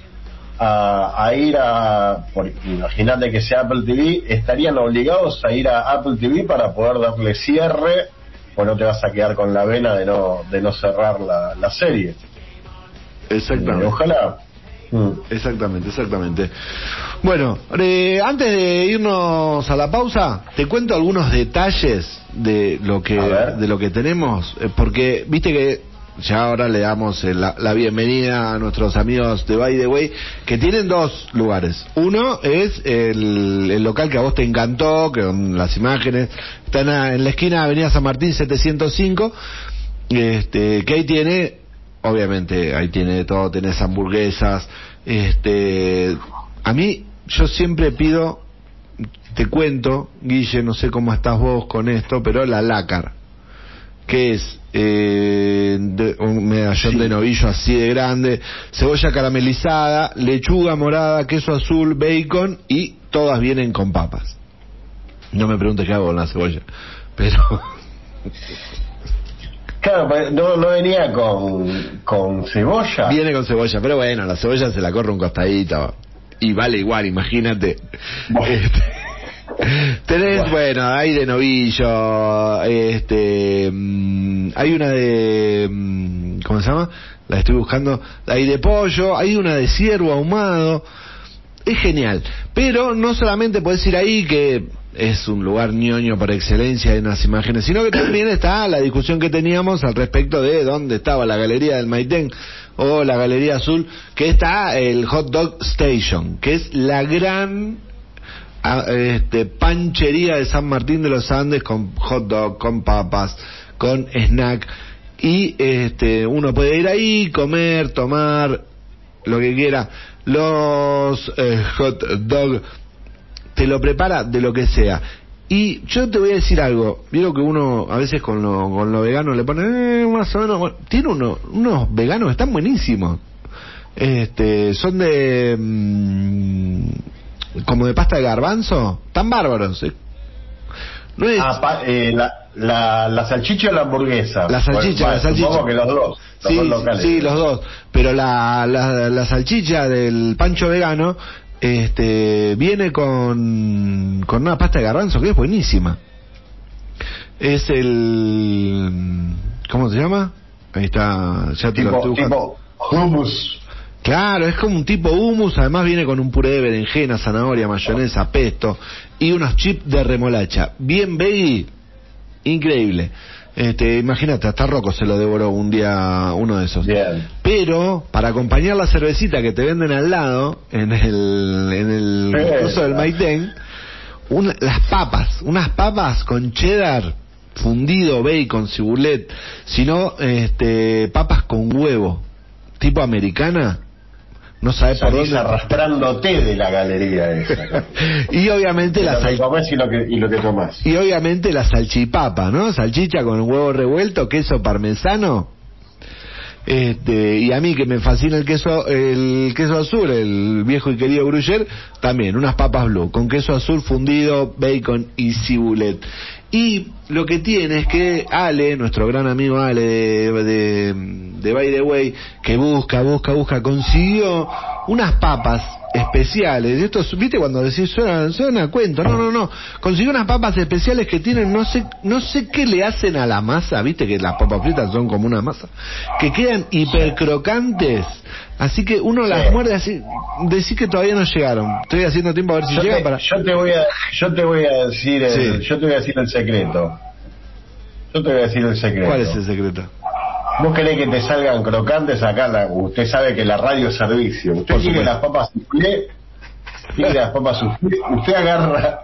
a, a ir a, imagínate que sea Apple TV, estarían obligados a ir a Apple TV para poder darle cierre, o no te vas a quedar con la vena de no, de no cerrar la, la serie. Exactamente. Eh, ojalá. Mm. Exactamente, exactamente. Bueno, eh, antes de irnos a la pausa, te cuento algunos detalles de lo que de lo que tenemos, eh, porque viste que ya ahora le damos eh, la, la bienvenida a nuestros amigos de By the Way, que tienen dos lugares. Uno es el, el local que a vos te encantó, que con las imágenes están en la esquina de Avenida San Martín 705, este, que ahí tiene obviamente ahí tiene de todo, tenés hamburguesas, este, a mí yo siempre pido, te cuento, Guille, no sé cómo estás vos con esto, pero la lácar, que es eh, de- un medallón de novillo así de grande, cebolla caramelizada, lechuga morada, queso azul, bacon y todas vienen con papas. No me preguntes qué hago con la cebolla, pero Claro, pero no, no venía con, con cebolla. Viene con cebolla, pero bueno, la cebolla se la corre un costadito y vale igual, imagínate. Bueno. Este, tenés, Bueno. bueno, hay de novillo, este, mm, hay una de, mm, ¿cómo se llama? La estoy buscando, hay de pollo, hay una de ciervo ahumado, es genial. Pero no solamente podés ir ahí, que es un lugar ñoño por excelencia en las imágenes, sino que también está la discusión que teníamos al respecto de dónde estaba la galería del Maitén o la galería azul, que está el Hot Dog Station, que es la gran este, panchería de San Martín de los Andes con hot dog, con papas, con snack y este uno puede ir ahí, comer, tomar lo que quiera. Los eh, hot dog te lo prepara de lo que sea. Y yo te voy a decir algo, vieron que uno a veces con lo, con lo vegano le pone eh, más o menos, bueno, tiene uno, unos veganos están buenísimos. Este, son de mm, como de pasta de garbanzo, tan bárbaros. eh. No es Ah, pa- eh, la, la, la salchicha o la hamburguesa. la salchicha, la salchicha. Que los dos. Los sí, dos locales. sí, los dos. Pero la, la, la salchicha del pancho vegano este, viene con, con una pasta de garbanzo que es buenísima. Es el... ¿Cómo se llama? Ahí está, ya te lo Tipo, tipo hummus. Claro, es como un tipo hummus, además viene con un puré de berenjena, zanahoria, mayonesa, pesto y unos chips de remolacha. Bien veggie, increíble. Este, imagínate, hasta Rocco se lo devoró un día uno de esos. Bien. Pero para acompañar la cervecita que te venden al lado en el en el Sí. curso del Maitén, una- las papas, unas papas con cheddar fundido, bacon, cibulet, sino este papas con huevo, tipo americana. No sabes por dónde. arrastrándote de la galería esa. y obviamente la sal- y lo que, y lo que tomás. y obviamente la salchipapa, ¿no? Salchicha con huevo revuelto, queso parmesano. Este, y a mí que me fascina el queso el queso azul, el viejo y querido Gruyère, también unas papas blue con queso azul fundido, bacon y cibulet. Y lo que tiene es que Ale, nuestro gran amigo Ale de, de, de By the Way, que busca, busca, busca, consiguió unas papas especiales. Esto, es- ¿viste cuando decís suena, suena cuento? No, no, no. Consiguió unas papas especiales que tienen, no sé, no sé qué le hacen a la masa, ¿viste? Que las papas fritas son como una masa, que quedan hipercrocantes. Así que uno las muerde así, decís que todavía no llegaron. Estoy haciendo tiempo a ver si Yo llegan te, para... yo te voy a, yo te voy a decir, el, Sí. yo te voy a decir el secreto. Yo te voy a decir el secreto. ¿Cuál es el secreto? ¿Vos querés que te salgan crocantes acá? La- usted sabe que la radio es servicio. Usted supuesto. las papas soufflé, quiere las papas soufflé. Usted agarra,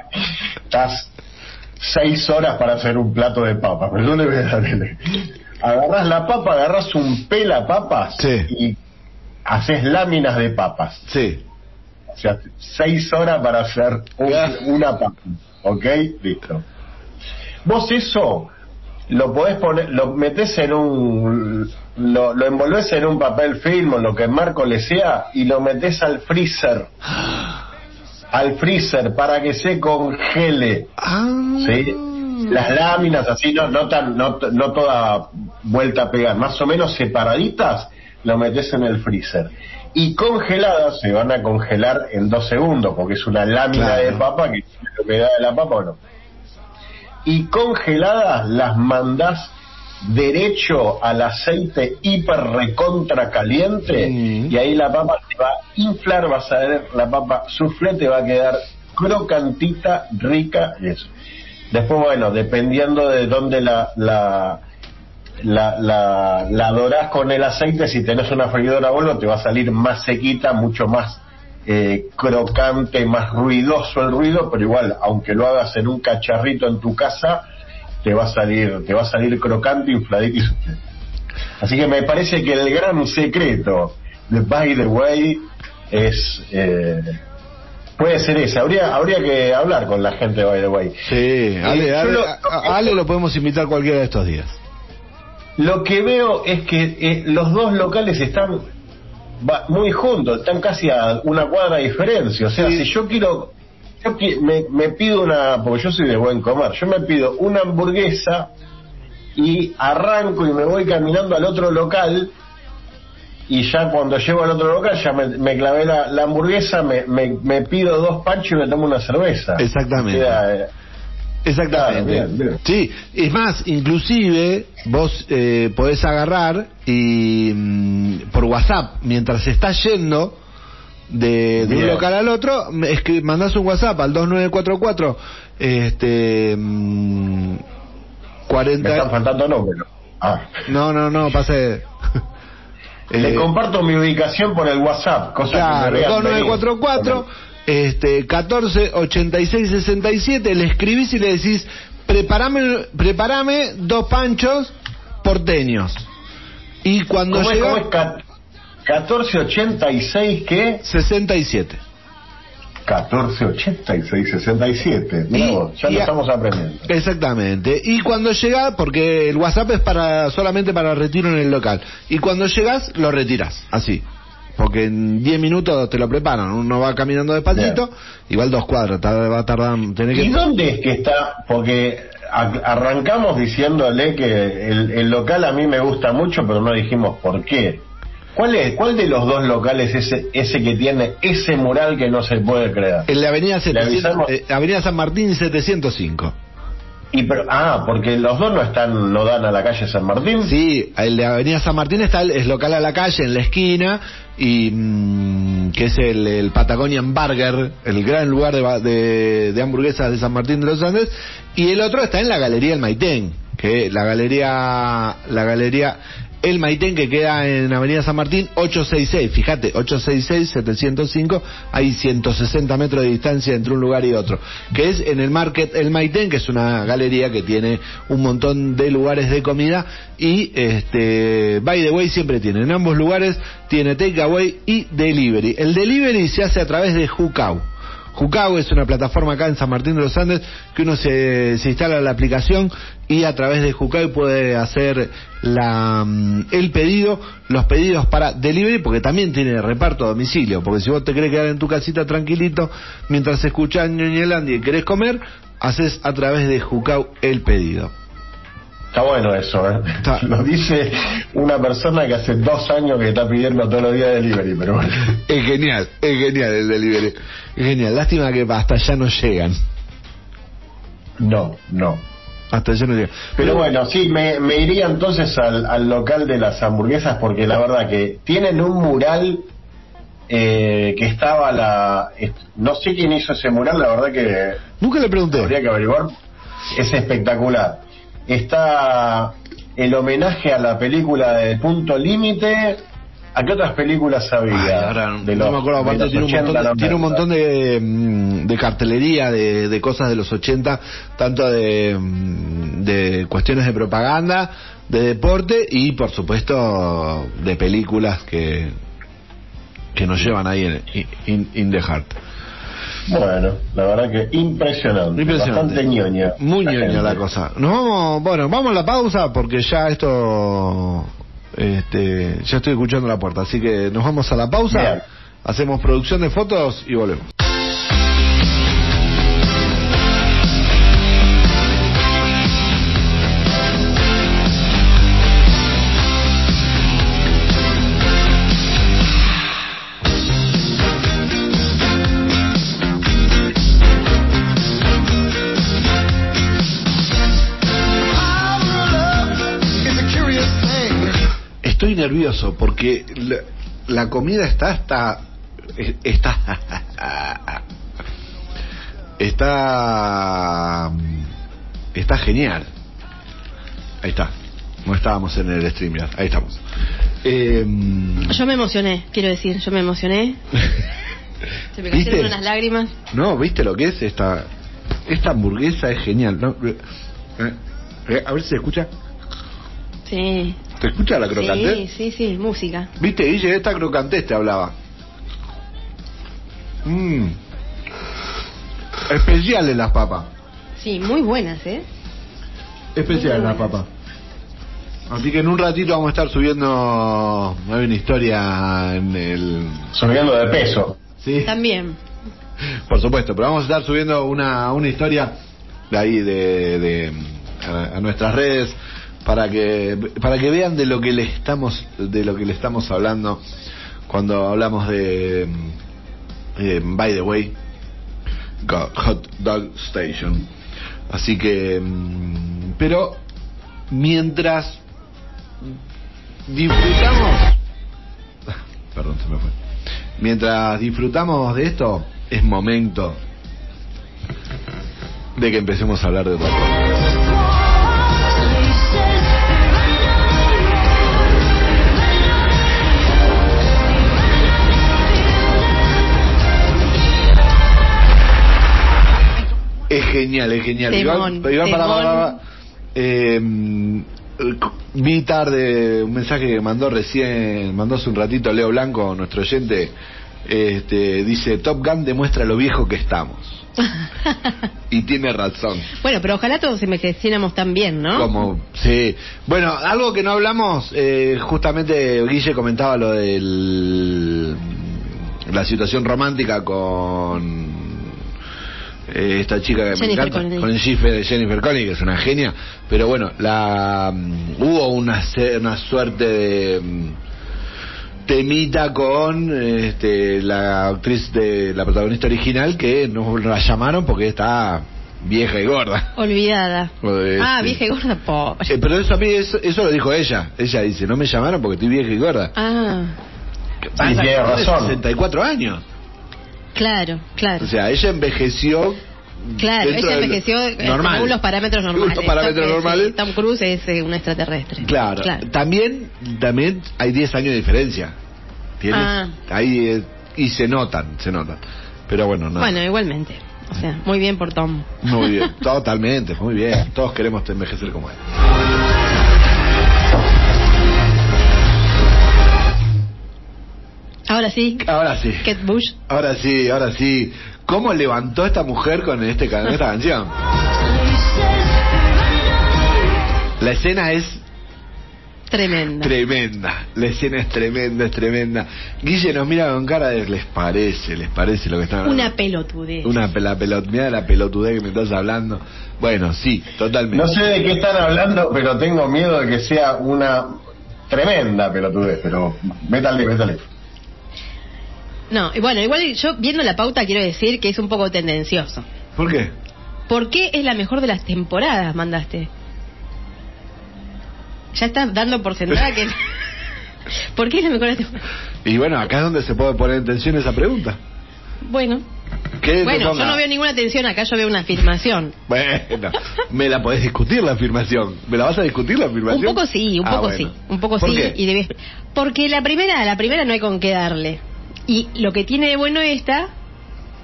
estás seis horas para hacer un plato de papas. Pero yo le voy a dar el- Agarrás la papa, agarrás un pela papas Sí. y haces láminas de papas. Sí. O sea, seis horas para hacer un- una papa. ¿Ok? Listo. Vos eso lo podés poner, lo metés en un, lo, lo envolvés en un papel film o lo que Marco le sea y lo metés al freezer. Al freezer para que se congele. Ah. ¿sí? Las láminas así, no, no tan, no, no toda vuelta a pegar, más o menos separaditas, lo metes en el freezer. Y congeladas se van a congelar en dos segundos, porque es una lámina Claro. de papa que la humedad de la papa o no. Y congeladas las mandás derecho al aceite hiper recontra caliente y ahí la papa te va a inflar, vas a ver la papa soufflé te va a quedar crocantita, rica y eso. Después, bueno, dependiendo de dónde la, la, la, la, la dorás con el aceite, si tenés una freidora a vuelo, te va a salir más sequita, mucho más eh, crocante, más ruidoso el ruido, pero igual, aunque lo hagas en un cacharrito en tu casa, te va a salir, te va a salir crocante, infladito. Así que me parece que el gran secreto de By the Way es eh, puede ser ese. Habría habría que hablar con la gente de By the Way. Sí, Ale, yo Ale, lo- a- a Ale lo podemos invitar cualquiera de estos días. Lo que veo es que eh, los dos locales están va- muy juntos, están casi a una cuadra de diferencia. O sea, Sí. si yo quiero, yo qui- me, me pido una, porque yo soy de buen comer, yo me pido una hamburguesa y arranco y me voy caminando al otro local y ya cuando llego al otro local ya me, me clavé la, la hamburguesa, me, me, me pido dos panchos y me tomo una cerveza. Exactamente. Queda, eh, Exactamente. Claro, bien, bien. Sí, es más, inclusive vos eh, podés agarrar y mm, por WhatsApp, mientras estás yendo de, de un local al otro, me escri- mandás un WhatsApp al 2944 este mm, me 40 están faltando números. Ah. No, no, no, pase Le Eh, comparto mi ubicación por el WhatsApp, cosa que Claro, me vean 2944 venir. Este 14 86 67 le escribís y le decís preparame preparame dos panchos porteños y cuando ¿Cómo es, llega cómo es? Ca- 1486, ¿qué? 67 1486, 67. Mirá Y- vos, ya y lo estamos aprendiendo. Exactamente. Y cuando llega, porque el WhatsApp es para solamente para retiro en el local. Y cuando llegas, lo retiras, así. Porque en 10 minutos te lo preparan. Uno va caminando despacito, igual dos cuadras, tar- va a tardar. Que... ¿Y dónde es que está? Porque arrancamos diciéndole que el, el local a mí me gusta mucho, pero no dijimos por qué. ¿Cuál es? ¿Cuál de los dos locales es ese, ese que tiene ese mural que no se puede creer? En la avenida, 700 avisamos? eh, avenida San Martín 705. Y pero, ah, porque los dos no están, no dan a la calle San Martín. Sí, el de Avenida San Martín está el es local a la calle, en la esquina, y mm, que es el, el Patagonian Burger, el gran lugar de, de, de hamburguesas de San Martín de los Andes, y el otro está en la Galería El Maitén, que la galería, la galería El Maitén que queda en Avenida San Martín 866, fíjate, 866-705, hay 160 metros de distancia entre un lugar y otro, que es en el Market El Maitén, que es una galería que tiene un montón de lugares de comida y este, by the way siempre tiene, en ambos lugares tiene takeaway y delivery. El delivery se hace a través de Jucau. Jucau es una plataforma acá en San Martín de los Andes que uno se, se instala la aplicación y a través de Jucau puede hacer la, mm, el pedido, los pedidos para delivery, porque también tiene reparto a domicilio. Porque si vos te querés quedar en tu casita tranquilito mientras escuchás Ñoñelandia y querés comer, haces a través de Jucau el pedido. Está bueno eso, ¿eh? Está. Lo dice una persona que hace dos años que está pidiendo todos los días delivery, pero bueno. Es genial, es genial el delivery. Es genial. Lástima que hasta allá no llegan. No, no. Hasta allá no llegan. Pero bueno, sí, me, me iría entonces al, al local de las hamburguesas porque la verdad que tienen un mural eh, que estaba la... No sé quién hizo ese mural, la verdad que Nunca le pregunté. habría que averiguar. Es espectacular. Está el homenaje a la película de Punto Límite. ¿A qué otras películas había? Ahora no- me acuerdo, aparte tiene un, 80, montón de, tiene un 90. montón de, mm, de cartelería, de, de cosas de los 80, tanto de, mm, de cuestiones de propaganda, de deporte y por supuesto de películas que, que nos llevan ahí en in, in the heart. Bueno, la verdad que impresionante. Impresionante. Bastante ñoña. Muy ñoña la cosa. Nos vamos, bueno, vamos a la pausa porque ya esto, este, ya estoy escuchando la puerta, así que nos vamos a la pausa, Bien. hacemos producción de fotos y volvemos. Nervioso porque la, la comida está está está está está genial. Ahí está. No estábamos en el StreamYard. Ahí estamos. Eh, Yo me emocioné, quiero decir, yo me emocioné. Se me ¿Viste? cayeron unas lágrimas. No, ¿viste lo que es esta esta hamburguesa es genial, ¿no? Eh, eh, a ver si se escucha. Sí. ¿Te escucha la Sí, crocante? sí, sí, música. ¿Viste, Guille? Esta crocantez te hablaba. Mmm. Especiales las papas. Sí, muy buenas, ¿eh? Especiales las papas. Así que en un ratito vamos a estar subiendo hay una historia en el Subiendo de peso. sí También. por supuesto pero vamos a estar subiendo una una historia de ahí de, de a, a nuestras redes para que para que vean de lo que le estamos de lo que le estamos hablando cuando hablamos de eh, by the way Hot Dog Station. Así que mm, pero mientras disfrutamos perdón se me fue. Mientras disfrutamos de esto es momento de que empecemos a hablar de otra cosa Es genial, es genial. Temón, Iván, Iván, temón. pará, pará. Eh, vi tarde un mensaje que mandó recién, mandó hace un ratito Leo Blanco, nuestro oyente. Este, dice: Top Gun demuestra lo viejo que estamos. y tiene razón. Bueno, pero ojalá todos envejeciéramos tan bien, ¿no? Como, sí. Bueno, algo que no hablamos, eh, justamente Guille comentaba lo de la situación romántica con eh, esta chica que me encanta, Connelly. con Jennifer, Jennifer Connelly, que es una genia, pero bueno, la mm, hubo una, se- una suerte de mm, temita con este, la actriz de la protagonista original que no la llamaron porque está vieja y gorda. Olvidada. De Ah, este. vieja y gorda, pobre. Eh, pero eso a mí, eso, eso lo dijo ella. Ella dice, no me llamaron porque estoy vieja y gorda. Ah, Anda, tiene razón. 64 años. Claro, claro. O sea, ella envejeció. Claro, ella envejeció eh, normal. según los parámetros normales. los parámetros Tom- eh, normales. sí, Tom Cruise es eh, un extraterrestre. Claro. También, también hay 10 años de diferencia. ¿Tienes? Ah. Ahí, eh, y se notan, se notan. Pero bueno, no. Bueno, igualmente. O sea, muy bien por Tom. Muy bien, totalmente, muy bien. Todos queremos envejecer como él. Ahora sí, Ahora sí. Kate Bush. Ahora sí, ahora sí. ¿Cómo levantó esta mujer con este, con esta canción? La escena es Tremenda. tremenda. La escena es tremenda, es tremenda. Guille nos mira con cara de les parece, les parece lo que están hablando. Una pelotudez. Una pela, pelot, mira la pelotudez que me estás hablando. Bueno, sí, totalmente. No sé de qué están hablando, pero tengo miedo de que sea una tremenda pelotudez. Pero métale, métale. No, y bueno, igual yo viendo la pauta quiero decir que es un poco tendencioso. ¿Por qué? ¿Por qué es la mejor de las temporadas, mandaste? Ya estás dando por sentada que... ¿Por qué es la mejor de las temporadas? Y bueno, acá es donde se puede poner en tensión esa pregunta. Bueno, ¿Qué te bueno, yo no veo ninguna tensión acá, yo veo una afirmación. Bueno, me la podés discutir la afirmación. ¿Me la vas a discutir la afirmación? Un poco sí, un Ah, poco bueno. sí, un poco ¿Por sí qué? y debes porque la primera, la primera no hay con qué darle. Y lo que tiene de bueno esta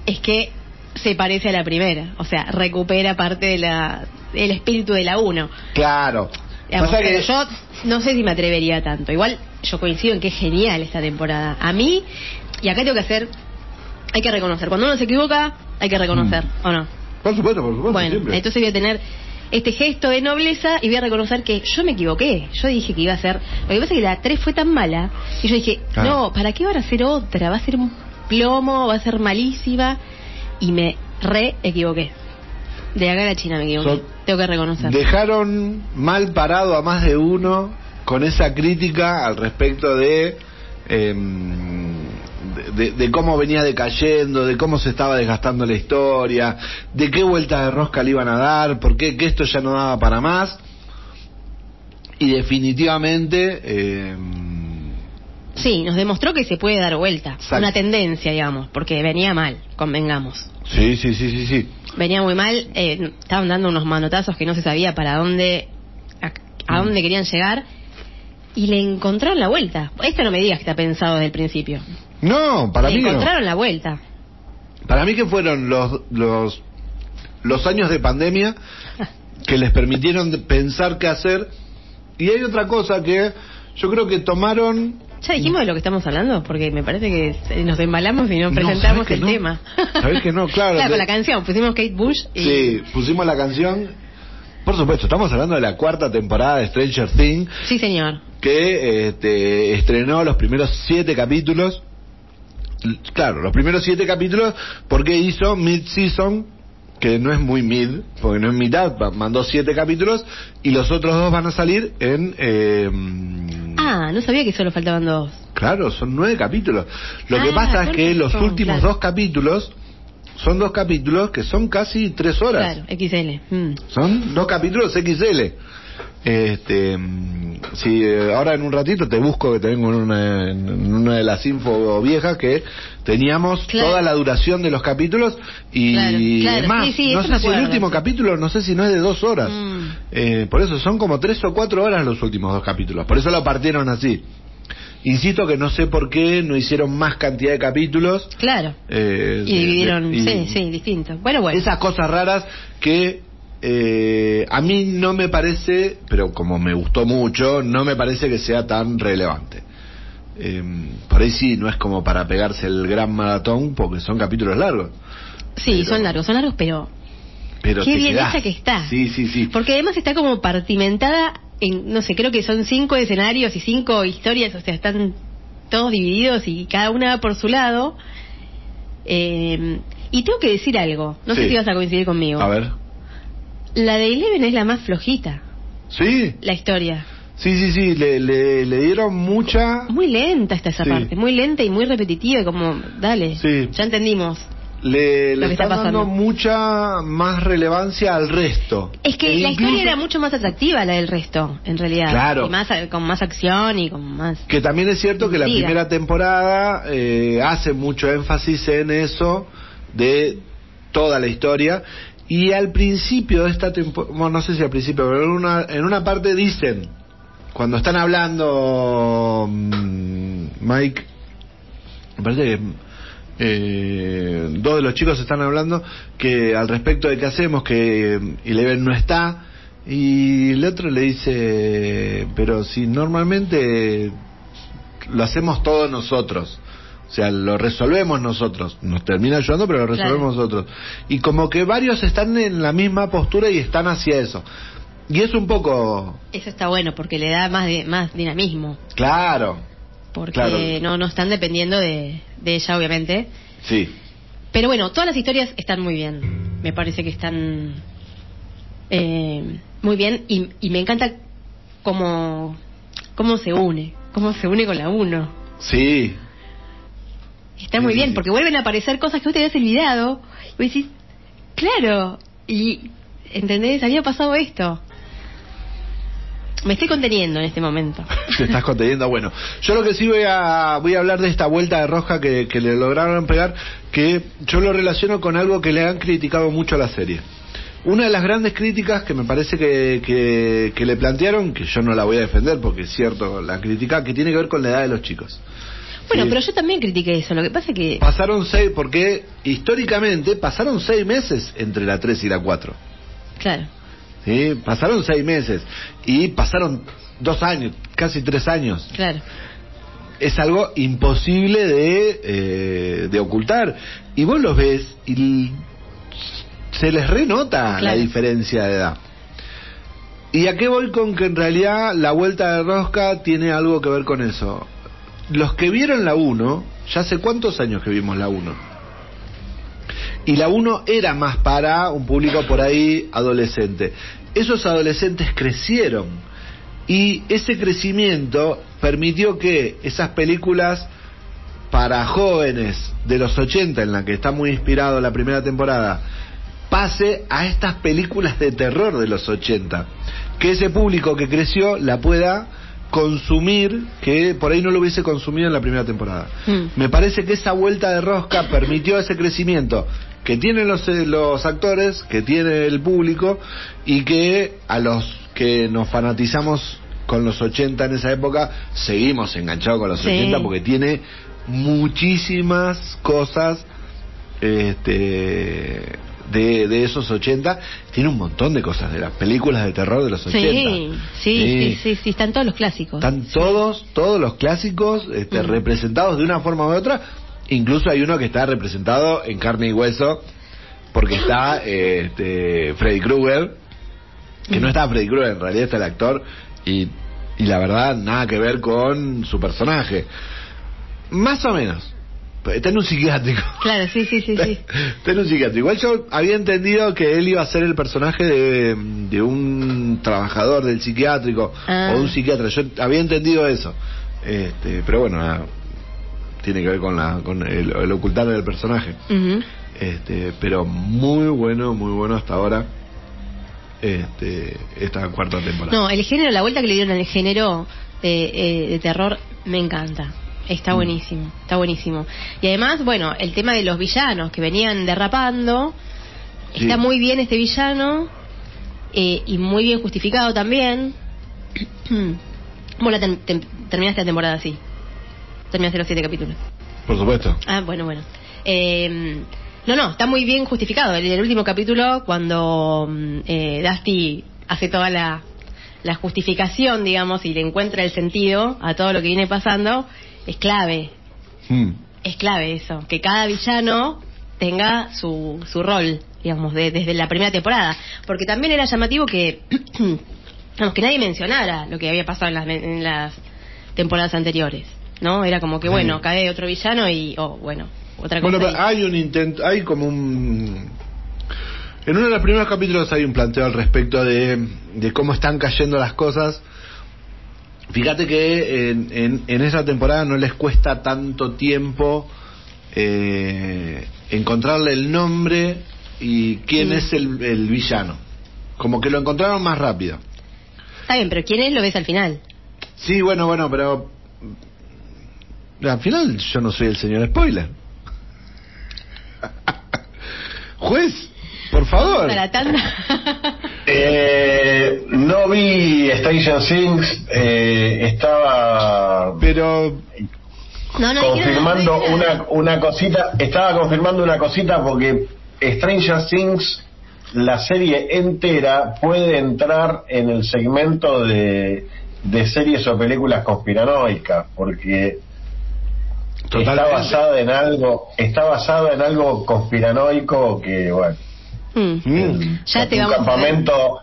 es que se parece a la primera, o sea, recupera parte de la el espíritu de la uno. Claro. Digamos, Pasa pero que yo no sé si me atrevería tanto. Igual yo coincido en que es genial esta temporada. A mí, y acá tengo que hacer, hay que reconocer. Cuando uno se equivoca, hay que reconocer, ¿o no? Por supuesto, por supuesto. Bueno, siempre. entonces voy a tener este gesto de nobleza y voy a reconocer que yo me equivoqué. Yo dije que iba a ser. Lo que pasa es que la 3 fue tan mala y yo dije, Claro. no, ¿para qué van a hacer otra? Va a ser un plomo, va a ser malísima. Y me re equivoqué. De acá a la China me equivoqué. So- Tengo que reconocer. Dejaron mal parado a más de uno con esa crítica al respecto de, em, de, cómo venía decayendo, de cómo se estaba desgastando la historia, de qué vuelta de rosca le iban a dar, por qué que esto ya no daba para más. Y definitivamente em, Sí, nos demostró que se puede dar vuelta. Exacto. Una tendencia, digamos, porque venía mal, convengamos. Sí, sí, sí, sí, sí. Venía muy mal, eh, estaban dando unos manotazos que no se sabía para dónde, a, a dónde querían llegar, y le encontraron la vuelta. Esto no me digas que está pensado desde el principio. No, para le mí no. encontraron la vuelta. Para mí que fueron los, los, los años de pandemia que les permitieron pensar qué hacer. Y hay otra cosa que yo creo que tomaron... ¿Ya dijimos de lo que estamos hablando? Porque me parece que nos embalamos y no presentamos ¿sabés que el no? tema. ¿Sabés que no? Claro, Claro, con la canción. Pusimos Kate Bush y... Sí, pusimos la canción. Por supuesto, estamos hablando de la cuarta temporada de Stranger Things, Sí, señor. que este, estrenó los primeros siete capítulos. Claro, los primeros siete capítulos, porque hizo mid-season, que no es muy mid, porque no es mitad, mandó siete capítulos, y los otros dos van a salir en... eh, Ah, no sabía que solo faltaban dos. Claro, son nueve capítulos. Lo que Ah, pasa es que los últimos claro. dos capítulos son dos capítulos que son casi tres horas. Claro, XL. Mm. Son dos capítulos XL. Este, si eh, ahora en un ratito te busco que tengo en una, en una de las info viejas que teníamos Claro. toda la duración de los capítulos y Claro, claro, además sí, sí, no sé si el último capítulo no sé si no es de dos horas Mm. Eh, por eso son como tres o cuatro horas los últimos dos capítulos por eso lo partieron así insisto que no sé por qué no hicieron más cantidad de capítulos Claro. eh, Y dividieron, y- sí, sí, distinto. Bueno, bueno. esas cosas raras que eh, a mí no me parece, pero como me gustó mucho, no me parece que sea tan relevante. Eh, por ahí sí, no es como para pegarse el gran maratón, porque son capítulos largos. sí, pero- son largos, son largos, pero Pero qué bien hecha que está. Sí, sí, sí. Porque además está como partimentada en, no sé, creo que son cinco escenarios y cinco historias, o sea, están todos divididos y cada una va por su lado. Eh, y tengo que decir algo, no sé si vas a coincidir conmigo. A ver. La de Eleven es la más flojita, Sí, la historia. sí, sí, sí. Le, le, le dieron mucha. Muy lenta está esa Sí. parte, muy lenta y muy repetitiva, y como, dale, Sí. ya entendimos. Le, que está están dando mucha más relevancia al resto. Es que E la incluso- historia era mucho más atractiva la del resto, en realidad. Claro. Y más, con más acción y con más... Que también es cierto que la primera temporada eh, hace mucho énfasis en eso de toda la historia. Y al principio de esta temporada, bueno, no sé si al principio, pero en una, en una parte dicen, cuando están hablando mm, Mike, me parece que eh, dos de los chicos están hablando que al respecto de qué hacemos, que Eleven no está, y el otro le dice, pero si normalmente lo hacemos todos nosotros. O sea, lo resolvemos nosotros. Nos termina ayudando, pero lo resolvemos nosotros. Y como que varios están en la misma postura y están hacia eso. Y es un poco... Eso está bueno porque le da más, de, más dinamismo. Claro. Porque Claro. no, no están dependiendo de, de ella, obviamente. Sí. Pero bueno, todas las historias están muy bien. Me parece que están eh, muy bien y, y me encanta cómo, cómo se une, cómo se une con la uno. Sí. Está muy sí, bien sí. porque vuelven a aparecer cosas que vos te habías olvidado. Y vos decís, claro, y ¿entendés? Había pasado esto. Me estoy conteniendo en este momento. Te estás conteniendo. Bueno, yo lo que sí voy a, voy a hablar de esta vuelta de roja que, que le lograron pegar, que yo lo relaciono con algo que le han criticado mucho a la serie. Una de las grandes críticas que me parece que, que, que le plantearon, que yo no la voy a defender porque es cierto la crítica, que tiene que ver con la edad de los chicos. Bueno, pero yo también critiqué eso. Lo que pasa es que Pasaron seis, porque históricamente pasaron seis meses entre la 3 y la 4. Claro. ¿sí? Pasaron seis meses y pasaron dos años, casi tres años. Claro. es algo imposible de, eh, de ocultar. Y vos los ves y se les renota la diferencia de edad. ¿Y a qué voy con que en realidad la vuelta de rosca tiene algo que ver con eso? Los que vieron la 1, ya hace cuántos años que vimos la 1. Y la 1 era más para un público por ahí adolescente. Esos adolescentes crecieron y ese crecimiento permitió que esas películas para jóvenes de los 80, en la que está muy inspirado la primera temporada, pase a estas películas de terror de los 80. Que ese público que creció la pueda consumir que por ahí no lo hubiese consumido en la primera temporada. Mm. Me parece que esa vuelta de rosca permitió ese crecimiento que tienen los, eh, los actores, que tiene el público y que a los que nos fanatizamos con los 80 en esa época, seguimos enganchados con los Sí. 80 porque tiene muchísimas cosas este de, de esos 80 tiene un montón de cosas de las películas de terror de los 80 Sí, sí, sí, sí, sí, están todos los clásicos. están todos todos los clásicos este, Mm. representados de una forma u otra. Incluso hay uno que está representado en carne y hueso porque está eh, este, Freddy Krueger que no está Freddy Krueger en realidad está el actor y, y la verdad nada que ver con su personaje. Más o menos está en un psiquiátrico Claro, sí, sí, sí, sí. Está en un psiquiátrico. Igual yo había entendido que él iba a ser el personaje de, de un trabajador del psiquiátrico Ah. o de un psiquiatra. Yo había entendido eso. Este, pero bueno, nada, tiene que ver con, la, con el, el ocultar del personaje. Ujú. Este, pero muy bueno, muy bueno hasta ahora. Este, esta cuarta temporada. No, el género, la vuelta que le dieron al género de, eh, de terror me encanta. Está buenísimo, está buenísimo. Y además, bueno, el tema de los villanos que venían derrapando, Sí. está muy bien este villano eh, y muy bien justificado también. ¿Cómo la tem- tem- terminaste la temporada así? Terminaste los siete capítulos. Por supuesto. Ah, bueno, bueno. Eh, no, no, está muy bien justificado. En el último capítulo, cuando mm, eh, Dusty hace toda la, la justificación, digamos, y le encuentra el sentido a todo lo que viene pasando, es clave. Mm. Es clave eso, que cada villano tenga su, su rol, digamos, de- desde la primera temporada. Porque también era llamativo que, vamos, que nadie mencionara lo que había pasado en las, en las temporadas anteriores. ¿No? Era como que, Sí. bueno, cae otro villano y, oh, bueno, otra cosa. Bueno, pero hay un intento, hay como un... En uno de los primeros capítulos hay un planteo al respecto de, de cómo están cayendo las cosas. Fíjate que en, en, en esa temporada no les cuesta tanto tiempo eh, encontrarle el nombre y quién Mm. es el, el villano. Como que lo encontraron más rápido. Está bien, pero ¿quién es? Lo ves al final. Sí, bueno, bueno, pero... Al final yo no soy el señor spoiler. Juez, por favor. Para la tanda. Eh, no vi Stranger Things, eh, estaba Pero no, no, confirmando no una, una cosita, estaba confirmando una cosita porque Stranger Things, la serie entera, puede entrar en el segmento de, de series o películas conspiranoicas, porque está basada en algo, está basada en algo conspiranoico que bueno. Mm. Mm. Ya te un vamos a ver. campamento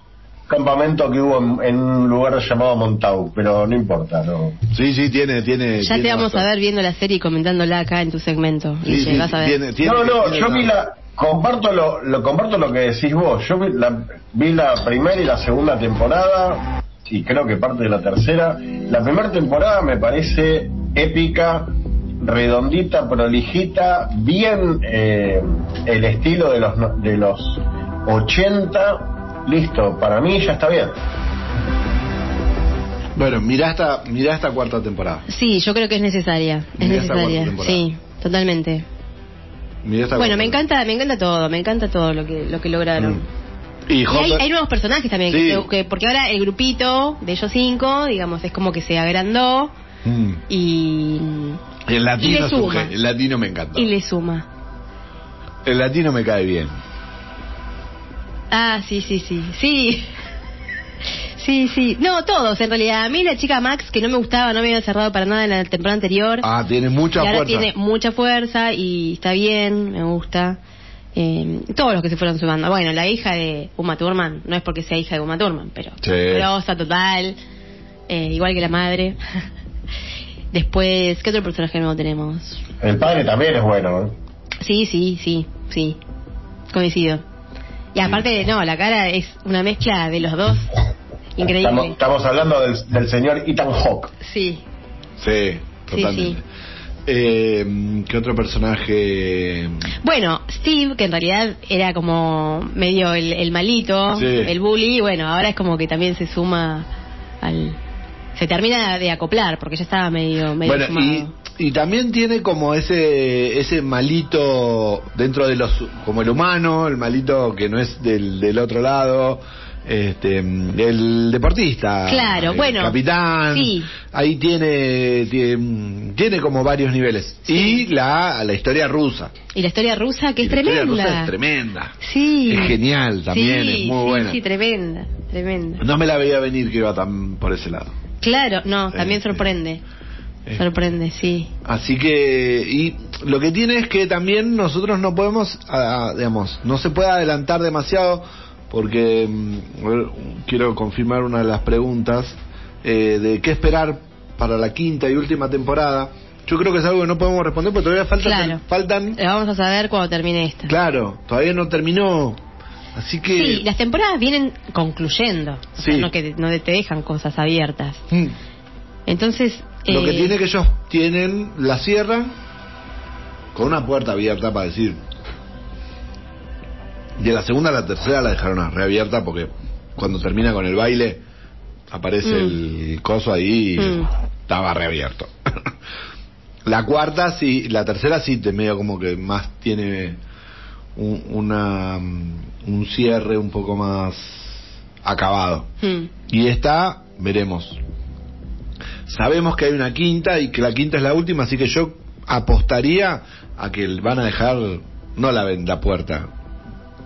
campamento que hubo en, en un lugar llamado Montau, pero no importa, no. Sí, sí, tiene, tiene. Ya tiene te vamos a ver viendo la serie y comentándola acá en tu segmento. Sí, sí, vas a ver. tiene- tiene- no, no, tiene yo vi la comparto lo, lo comparto lo que decís vos. Yo vi la, vi la primera y la segunda temporada y creo que parte de la tercera. La primera temporada me parece épica, redondita, prolijita, bien eh, el estilo de los de los 80. Listo, para mí ya está bien. Bueno, mirá esta, mirá esta cuarta temporada. Sí, yo creo que es necesaria. Es necesaria. Sí, totalmente. Mirá esta Bueno, me encanta, me encanta todo, me encanta todo lo que lo que lograron. Mm. Y Y hay, nuevos personajes también, Sí. que, que- porque ahora el grupito de ellos cinco, digamos, es como que se agrandó Mm. y, El y latino le un suma. El latino me encanta. y le suma. El latino me cae bien. Ah, sí, sí, sí, sí. Sí, sí. No, todos en realidad. A mí la chica Max, que no me gustaba, no me había cerrado para nada en la temporada anterior. Ah, tiene mucha y ahora fuerza. tiene mucha fuerza y está bien, me gusta. Eh, todos los que se fueron sumando. Bueno, la hija de Uma Thurman, no es porque sea hija de Uma Thurman, pero Sí. grosa total, eh, igual que la madre. Después, ¿qué otro personaje nuevo tenemos? El padre también es bueno. ¿eh? Sí, sí, sí, sí, coincido. Y aparte, no, la cara es una mezcla de los dos, increíble. Estamos, estamos hablando del, del señor Ethan Hawke. Sí, Sí, totalmente. sí. Eh, ¿Qué otro personaje? Bueno, Steve, que en realidad era como medio el, el malito, Sí. el bully, bueno, ahora es como que también se suma al, se termina de acoplar porque ya estaba medio, medio Bueno, y, fumado. y también tiene como ese ese malito dentro de los como el humano, el malito que no es del, del otro lado, este el deportista, Claro, el bueno, capitán, sí. ahí tiene, tiene tiene como varios niveles y la la historia rusa, Y la historia rusa que Y es la historia tremenda. rusa es tremenda, Sí. es genial también, Sí, es muy sí, buena. Sí, tremenda, tremenda. No me la veía venir que iba tan por ese lado. Claro, no, también Eh, sorprende. eh. Sorprende, sí. Así que, y lo que tiene es que también nosotros no podemos, ah, digamos, no se puede adelantar demasiado, porque mm, quiero confirmar una de las preguntas eh, de qué esperar para la quinta y última temporada. Yo creo que es algo que no podemos responder porque todavía faltan, Claro. faltan, Lo vamos a saber cuando termine esta. claro, todavía no terminó. Así que, Sí, las temporadas vienen concluyendo. O sea, no que no te dejan cosas abiertas. mm, Entonces. lo que eh, tiene que ellos tienen, la cierran con una puerta abierta para decir. De la segunda a la tercera la dejaron reabierta porque cuando termina con el baile aparece Mm. el coso ahí y Mm. estaba reabierto. la cuarta sí, la tercera sí te medio como que más tiene un, una, un cierre un poco más acabado. mm, Y esta, veremos. Sabemos que hay una quinta y que la quinta es la última, así que yo apostaría a que van a dejar, no la, la puerta,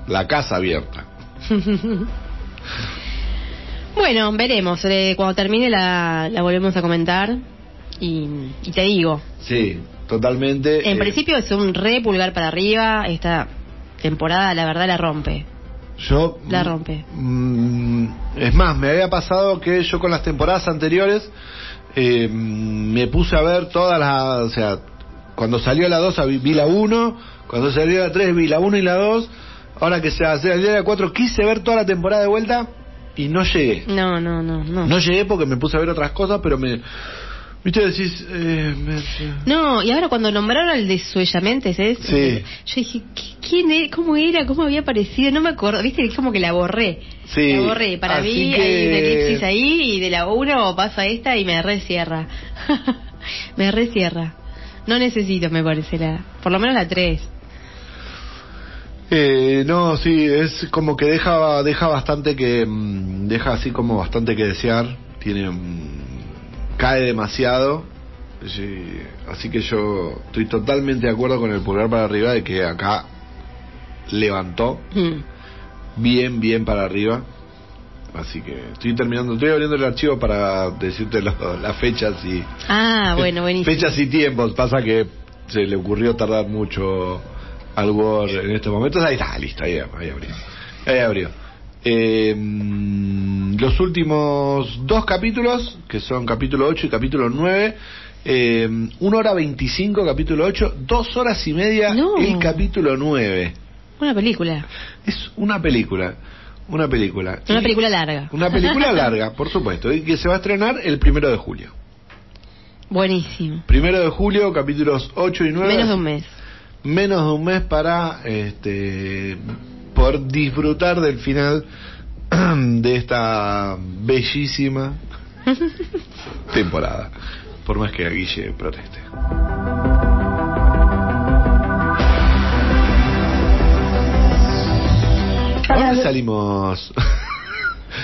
la casa abierta. Bueno, veremos. eh, cuando termine la, la volvemos a comentar. Y, y te digo, Sí, totalmente. en eh, principio es un re pulgar para arriba. Esta temporada, la verdad, la rompe. Yo. La rompe. mm, es más, me había pasado que yo con las temporadas anteriores eh, me puse a ver todas las. O sea, cuando salió la 2 vi, vi la 1, cuando salió la 3 vi la 1 y la 2. Ahora que se hace el día de la 4 quise ver toda la temporada de vuelta y no llegué. No, no, no, no. No llegué porque me puse a ver otras cosas, pero me. ¿Viste? Decís. Eh, me- No, y ahora cuando nombraron al de Suellamentes, ¿es? Sí. Yo dije, ¿qui- ¿quién era? ¿Cómo era? ¿Cómo había aparecido? No me acuerdo, viste, es como que la borré. Sí, La borré. Para así mí que- hay una elipsis ahí y de la 1 paso a esta y me recierra. me recierra. No necesito, me parece, la, por lo menos la 3. Eh, no, sí, es como que deja deja bastante que mm, deja así como bastante que desear, tiene cae demasiado. Sí, así que yo estoy totalmente de acuerdo con el pulgar para arriba de que acá levantó Mm. bien bien para arriba. Así que estoy terminando, estoy abriendo el archivo para decirte lo- las fechas y Ah, bueno, buenísimo. Fechas y tiempos, pasa que se le ocurrió tardar mucho al Word en estos momentos. Ahí está, listo, ahí, ahí abrió. Ahí abrió. Eh, los últimos dos capítulos, que son capítulo 8 y capítulo 9, eh, 1 hora 25 capítulo 8, 2 horas y media No. el capítulo 9. Una película. Es una película, una película. Una Y- película larga. Una película larga, por supuesto, y que se va a estrenar el primero de julio. Buenísimo. Primero de julio, capítulos 8 y 9. Menos de un mes. Menos de un mes para este, poder disfrutar del final de esta bellísima temporada. Por más que Guille proteste. ¿A dónde salimos?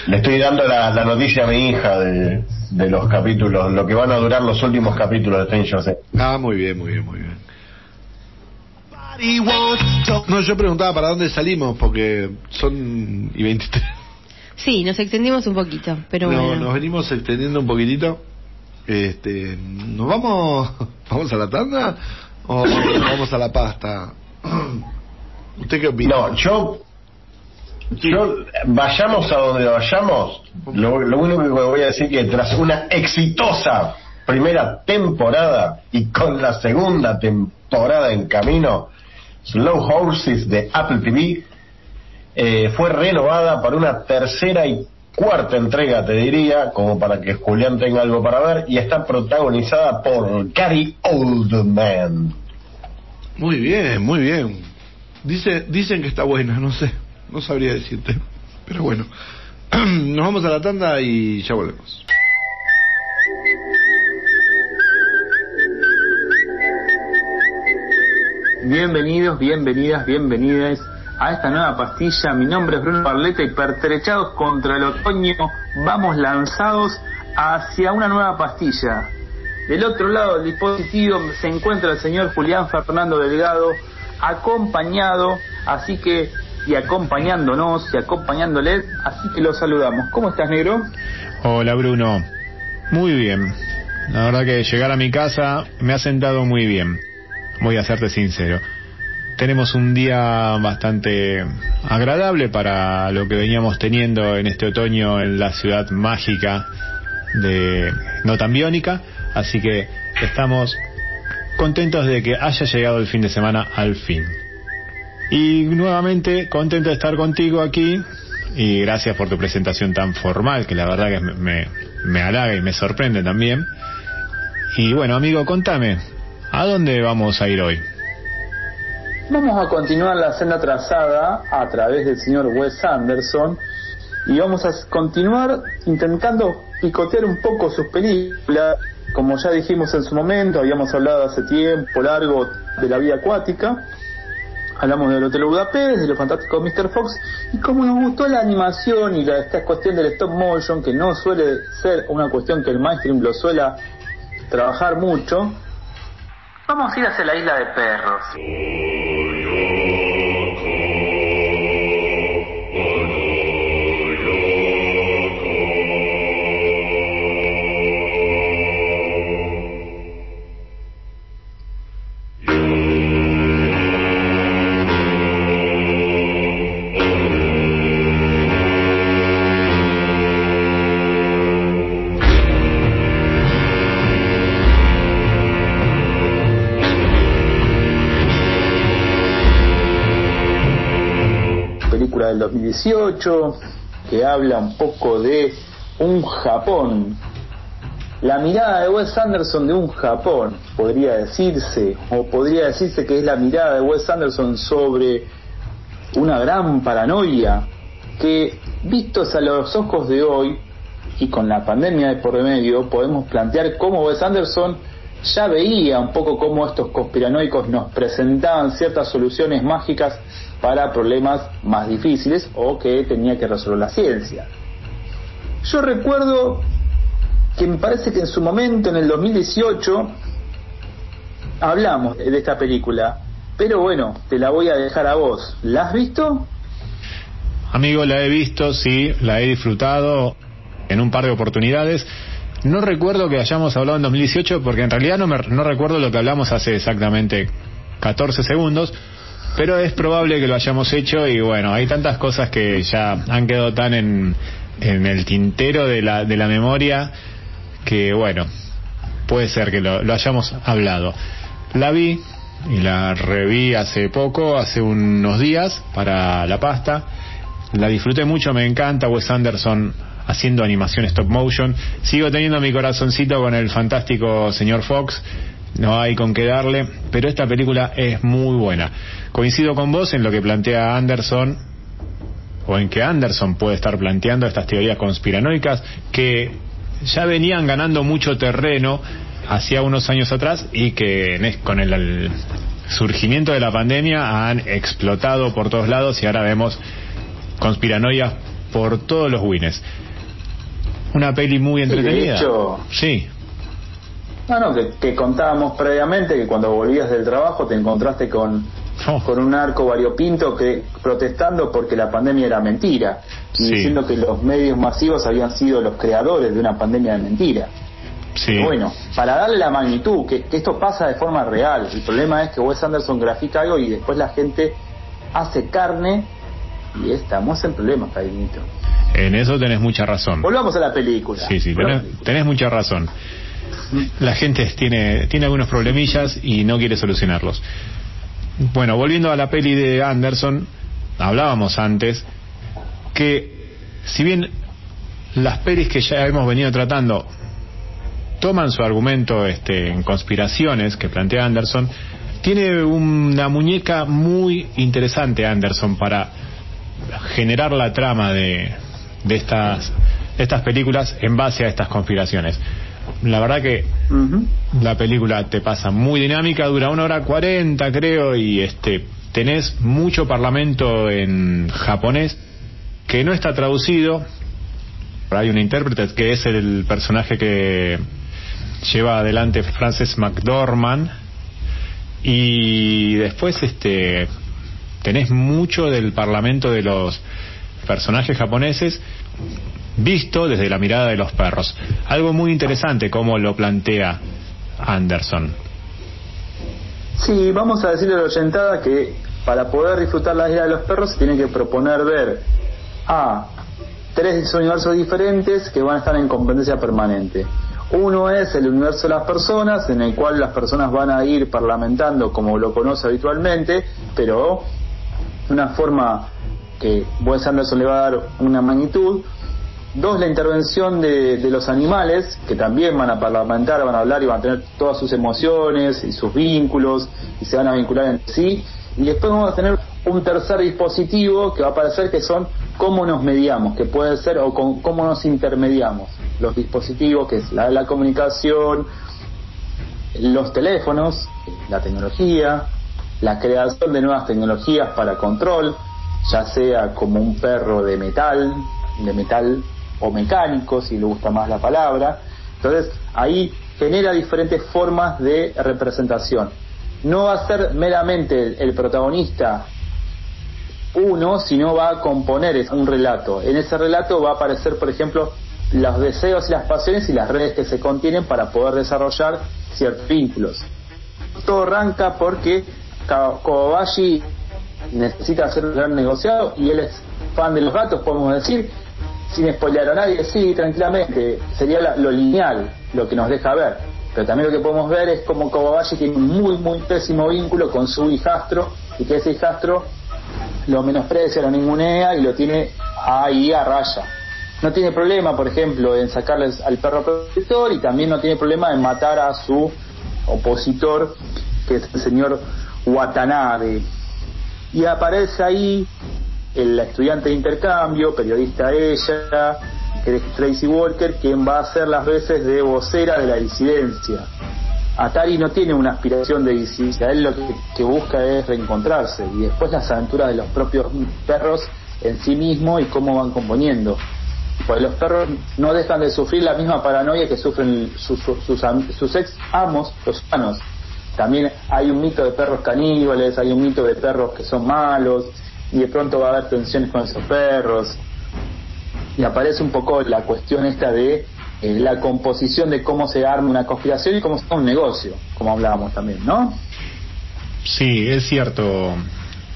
Le estoy dando la, la noticia a mi hija de, de los capítulos, lo que van a durar los últimos capítulos de Stranger Things. Ah, muy bien, muy bien, muy bien. No, yo preguntaba para dónde salimos, porque son y 23. Sí, nos extendimos un poquito, pero No, bueno. nos venimos extendiendo un poquitito. Este, ¿nos vamos vamos a la tanda o vamos a la pasta? ¿Usted qué opina? No, yo, yo, vayamos a donde vayamos, lo, lo único que voy a decir que tras una exitosa primera temporada y con la segunda temporada en camino, Slow Horses de Apple TV eh, fue renovada para una tercera y cuarta entrega, te diría, como para que Julián tenga algo para ver, y está protagonizada por Gary Oldman. Muy bien, muy bien. Dice, dicen que está buena, no sé, no sabría decirte, pero bueno. Nos vamos a la tanda y ya volvemos. Bienvenidos, bienvenidas, bienvenidas a esta nueva pastilla. Mi nombre es Bruno Barleta y pertrechados contra el otoño vamos lanzados hacia una nueva pastilla. Del otro lado del dispositivo se encuentra el señor Julián Fernando Delgado, acompañado, así que, y acompañándonos y acompañándoles, así que lo saludamos. ¿Cómo estás, negro? Hola, Bruno. Muy bien. La verdad que llegar a mi casa me ha sentado muy bien. Voy a serte sincero. Tenemos un día bastante agradable para lo que veníamos teniendo en este otoño en la ciudad mágica de no tan biónica, así que estamos contentos de que haya llegado el fin de semana al fin. Y nuevamente contento de estar contigo aquí y gracias por tu presentación tan formal que la verdad que me, me halaga y me sorprende también. Y bueno, amigo, contame, ¿a dónde vamos a ir hoy? Vamos a continuar la senda trazada a través del señor Wes Anderson y vamos a continuar intentando picotear un poco sus películas. Como ya dijimos en su momento, habíamos hablado hace tiempo largo de la vida acuática. Hablamos del Hotel Budapest, de lo fantástico Mr. Fox, y como nos gustó la animación y la, esta cuestión del stop motion, que no suele ser una cuestión que el mainstream lo suela trabajar mucho, vamos a ir hacia la isla de perros. 2018 que habla un poco de un Japón. La mirada de Wes Anderson de un Japón, podría decirse, o podría decirse que es la mirada de Wes Anderson sobre una gran paranoia que, vistos a los ojos de hoy y con la pandemia de por medio, podemos plantear cómo Wes Anderson ya veía un poco cómo estos conspiranoicos nos presentaban ciertas soluciones mágicas para problemas más difíciles o que tenía que resolver la ciencia. Yo recuerdo que me parece que en su momento, en el 2018, hablamos de esta película, pero bueno, te la voy a dejar a vos. ¿La has visto? Amigo, la he visto, sí, la he disfrutado en un par de oportunidades. No recuerdo que hayamos hablado en 2018 porque en realidad no, me, no recuerdo lo que hablamos hace exactamente 14 segundos, pero es probable que lo hayamos hecho y bueno, hay tantas cosas que ya han quedado tan en, en el tintero de la, de la memoria que bueno, puede ser que lo, lo hayamos hablado. La vi y la reví hace poco, hace unos días para la pasta. La disfruté mucho, me encanta Wes Anderson haciendo animación stop motion. Sigo teniendo mi corazoncito con el fantástico señor Fox. No hay con qué darle, pero esta película es muy buena. Coincido con vos en lo que plantea Anderson, o en que Anderson puede estar planteando estas teorías conspiranoicas que ya venían ganando mucho terreno hacía unos años atrás y que con el, surgimiento de la pandemia han explotado por todos lados y ahora vemos conspiranoias por todos los wines. Una peli muy entretenida. de hecho, sí. No, no, que, que, contábamos previamente que cuando volvías del trabajo te encontraste con, Oh. con un arco variopinto que protestando porque la pandemia era mentira y Sí. diciendo que los medios masivos habían sido los creadores de una pandemia de mentira. Sí. Bueno, para darle la magnitud, que, que esto pasa de forma real. El problema es que Wes Anderson grafica algo y después la gente hace carne y estamos en problemas, cariñito. En eso tenés mucha razón. Volvamos a la película. Sí, sí, tenés, tenés mucha razón. La gente tiene, tiene algunos problemillas y no quiere solucionarlos. Bueno, volviendo a la peli de Anderson, hablábamos antes que si bien las pelis que ya hemos venido tratando toman su argumento este, en conspiraciones que plantea Anderson, tiene una muñeca muy interesante Anderson para generar la trama de, de estas, de estas películas en base a estas conspiraciones. la verdad que la película te pasa muy dinámica, dura una hora cuarenta creo y este tenés mucho parlamento en japonés que no está traducido. Hay un intérprete que es el personaje que lleva adelante Frances McDormand y después este tenés mucho del parlamento de los personajes japoneses visto desde la mirada de los perros. Algo muy interesante como lo plantea Anderson. Sí, vamos a decirle a la oyentada que para poder disfrutar la isla de los perros se tiene que proponer ver a tres universos diferentes que van a estar en competencia permanente. Uno es el universo de las personas, en el cual las personas van a ir parlamentando como lo conoce habitualmente, pero de una forma que Wes Anderson le va a dar una magnitud. Dos, la intervención de, los animales, que también van a parlamentar, van a hablar y van a tener todas sus emociones y sus vínculos y se van a vincular entre sí. Y después vamos a tener un tercer dispositivo que va a aparecer que son cómo nos mediamos, que puede ser o con, cómo nos intermediamos. Los dispositivos, que es la, la comunicación, los teléfonos, la tecnología, la creación de nuevas tecnologías para control, ya sea como un perro de metal, de metal o mecánico, si le gusta más la palabra. Entonces, ahí genera diferentes formas de representación. No va a ser meramente el, el protagonista uno, sino va a componer un relato. En ese relato va a aparecer, por ejemplo, los deseos y las pasiones y las redes que se contienen para poder desarrollar ciertos vínculos. Todo arranca porque Kobayashi necesita hacer un gran negociado y él es fan de los gatos, podemos decir, sin spoilear a nadie, sí, tranquilamente, sería lo lineal, lo que nos deja ver. Pero también lo que podemos ver es como Kobayashi tiene un muy, muy pésimo vínculo con su hijastro y que ese hijastro lo menosprecia, lo ningunea y lo tiene ahí a raya. No tiene problema, por ejemplo, en sacarles al perro protector y también no tiene problema en matar a su opositor, que es el señor Watanabe. Y aparece ahí el estudiante de intercambio, periodista ella, que Tracy Walker, quien va a hacer las veces de vocera de la disidencia. Atari no tiene una aspiración de disidencia, él lo que, busca es reencontrarse y después las aventuras de los propios perros en sí mismo y cómo van componiendo. Pues los perros no dejan de sufrir la misma paranoia que sufren sus ex amos, los humanos. También hay un mito de perros caníbales, hay un mito de perros que son malos, y de pronto va a haber tensiones con esos perros. Y aparece un poco la cuestión esta de eh, la composición de cómo se arma una conspiración y cómo se arma un negocio, como hablábamos también, ¿no? Sí, es cierto,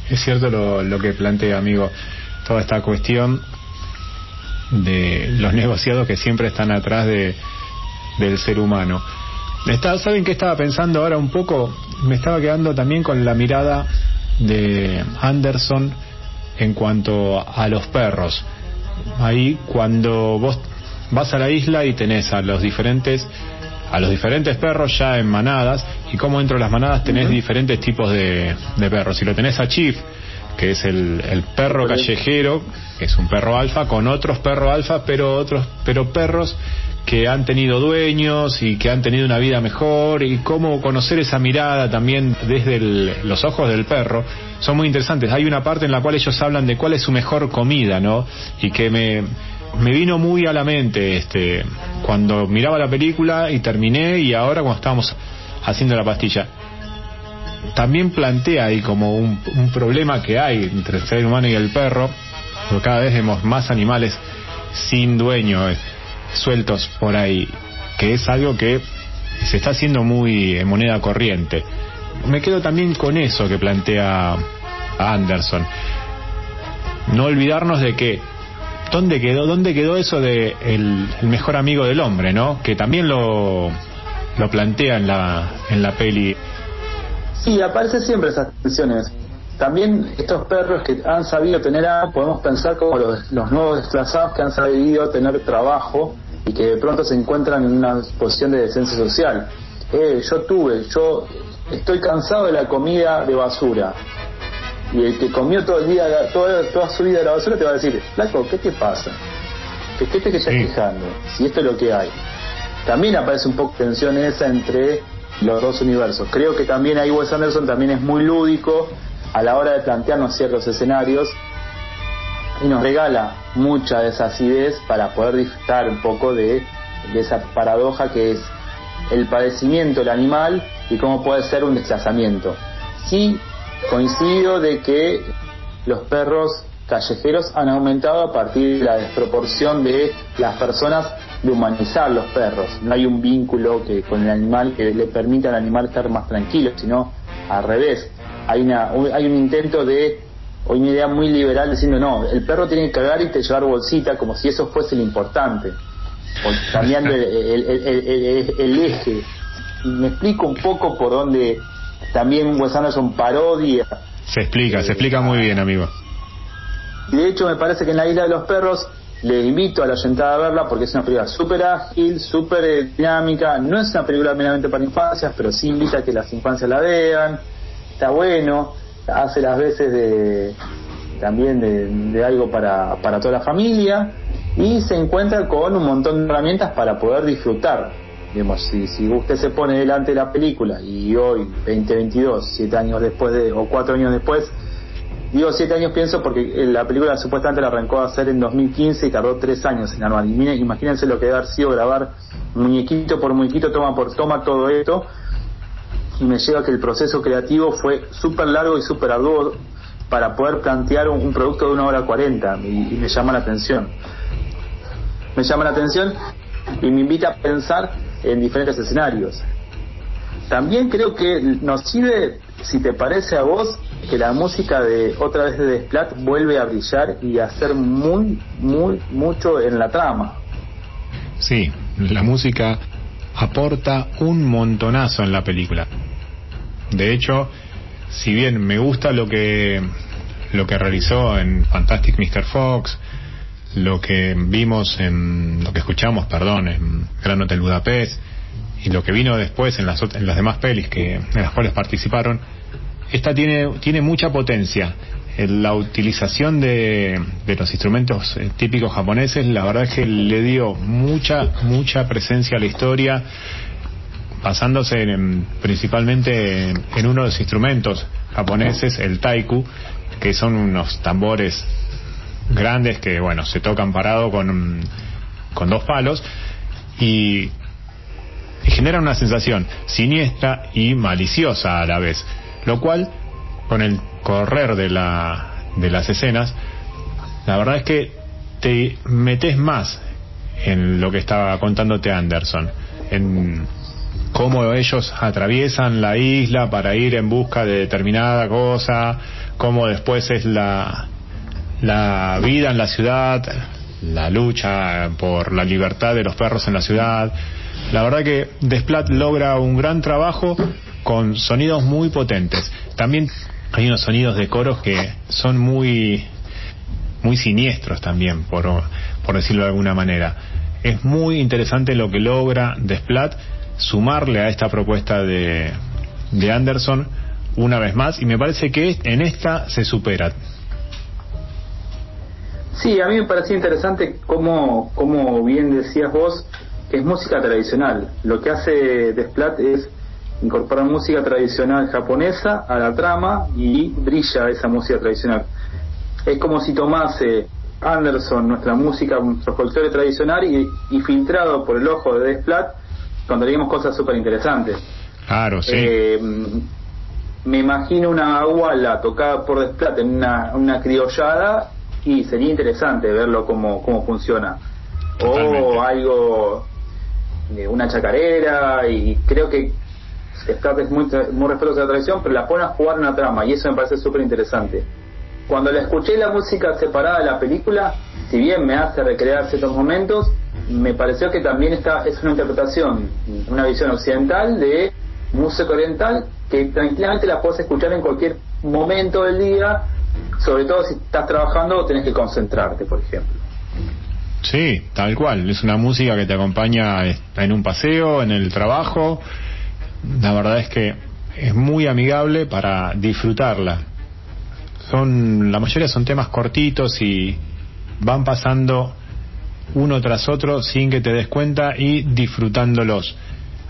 es cierto lo, lo que plantea, amigo, toda esta cuestión de los negociados que siempre están atrás de, del ser humano. Está, ¿Saben qué estaba pensando ahora un poco? Me estaba quedando también con la mirada de Anderson en cuanto a los perros. Ahí cuando vos vas a la isla y tenés a los diferentes a los diferentes perros ya en manadas y como dentro de las manadas tenés diferentes tipos de, de perros. Si lo tenés a Chief, que es el, el perro callejero, que es un perro alfa, con otros perros alfa, pero otros pero perros que han tenido dueños y que han tenido una vida mejor y cómo conocer esa mirada también desde los ojos del perro son muy interesantes. Hay una parte en la cual ellos hablan de cuál es su mejor comida, ¿no? Y que me, me vino muy a la mente este cuando miraba la película y terminé y ahora cuando estábamos haciendo la pastilla también plantea ahí como un, problema que hay entre el ser humano y el perro porque cada vez vemos más animales sin dueño eh, sueltos por ahí que es algo que se está haciendo muy en moneda corriente. Me quedo también con eso que plantea Anderson. No olvidarnos de que dónde quedó dónde quedó eso de el, mejor amigo del hombre no que también lo lo plantea en la en la peli. Sí, aparece siempre esas tensiones. También estos perros que han sabido tener algo, podemos pensar como los, los nuevos desplazados que han sabido tener trabajo y que de pronto se encuentran en una posición de descenso social. Eh, yo tuve, yo estoy cansado de la comida de basura. Y el que comió todo el día, toda, toda su vida de la basura te va a decir, flaco, ¿qué te pasa? ¿Qué, qué te estás Sí. quejando? Si esto es lo que hay. también aparece un poco tensión esa entre los dos universos. Creo que también ahí Wes Anderson también es muy lúdico a la hora de plantearnos ciertos escenarios y nos regala mucha de esa acidez para poder disfrutar un poco de, esa paradoja que es el padecimiento del animal y cómo puede ser un desplazamiento. Sí coincido de que los perros callejeros han aumentado a partir de la desproporción de las personas de humanizar los perros. No hay un vínculo que con el animal que le permita al animal estar más tranquilo, sino al revés. Hay, una, hay un intento de, o una idea muy liberal diciendo, no, el perro tiene que cagar y te llevar bolsita, como si eso fuese lo importante. O cambiando el, el, el, el, eje. Y me explico un poco por dónde también Wes Anderson parodia. Se explica, se explica muy bien, amigo. Y de hecho me parece que en la isla de los perros le invito a la sentada a verla porque es una película súper ágil, súper eh, dinámica. No es una película meramente para infancias, pero sí invita a que las infancias la vean. Está bueno, hace las veces de también de, de algo para, para toda la familia y se encuentra con un montón de herramientas para poder disfrutar. Digamos, si, si usted se pone delante de la película y hoy, 2022, siete años después de, o cuatro años después, Digo siete años pienso porque la película supuestamente la arrancó a hacer en 2015 y tardó tres años en armar. Imagínense lo que debe haber sido grabar muñequito por muñequito, toma por toma todo esto. Y me lleva que el proceso creativo fue súper largo y súper arduo para poder plantear un, producto de una hora cuarenta y, y me llama la atención. Me llama la atención y me invita a pensar en diferentes escenarios. También creo que nos sirve, si te parece a vos, que la música de otra vez de Desplat vuelve a brillar y a hacer muy, muy, mucho en la trama. Sí, la música aporta un montonazo en la película. De hecho, si bien me gusta lo que lo que realizó en Fantastic Mr. Fox, lo que vimos en lo que escuchamos, perdón, en Gran Hotel Budapest y lo que vino después en las en las demás pelis que en las cuales participaron, esta tiene, tiene mucha potencia. La utilización de, de los instrumentos eh, típicos japoneses, la verdad es que le dio mucha, mucha presencia a la historia, basándose en, principalmente en, uno de los instrumentos japoneses, el taiku, que son unos tambores grandes que, bueno, se tocan parado con, con dos palos y, y genera una sensación siniestra y maliciosa a la vez lo cual con el correr de la de las escenas la verdad es que te metes más en lo que estaba contándote Anderson en cómo ellos atraviesan la isla para ir en busca de determinada cosa cómo después es la la vida en la ciudad la lucha por la libertad de los perros en la ciudad la verdad que Desplat logra un gran trabajo con sonidos muy potentes. También hay unos sonidos de coros que son muy muy siniestros también, por, por decirlo de alguna manera. Es muy interesante lo que logra Desplat sumarle a esta propuesta de, de Anderson una vez más y me parece que en esta se supera. Sí, a mí me parecía interesante como, como bien decías vos, que es música tradicional. Lo que hace Desplat es incorpora música tradicional japonesa a la trama y brilla esa música tradicional. Es como si tomase Anderson nuestra música, nuestro folclore tradicional y, y, filtrado por el ojo de Desplat, cuando leímos cosas súper interesantes. Claro, sí. Eh, me imagino una aguala tocada por Desplat en una, una criollada y sería interesante verlo cómo, cómo funciona. Totalmente. O algo, una chacarera, y creo que Descartes es muy, muy respetuoso de la tradición, pero la pone a jugar una trama y eso me parece súper interesante. Cuando le escuché la música separada de la película, si bien me hace recrear ciertos momentos, me pareció que también está, es una interpretación, una visión occidental de música oriental que tranquilamente la puedes escuchar en cualquier momento del día, sobre todo si estás trabajando o tenés que concentrarte, por ejemplo. Sí, tal cual. Es una música que te acompaña en un paseo, en el trabajo, la verdad es que es muy amigable para disfrutarla. Son, la mayoría son temas cortitos y van pasando uno tras otro sin que te des cuenta y disfrutándolos.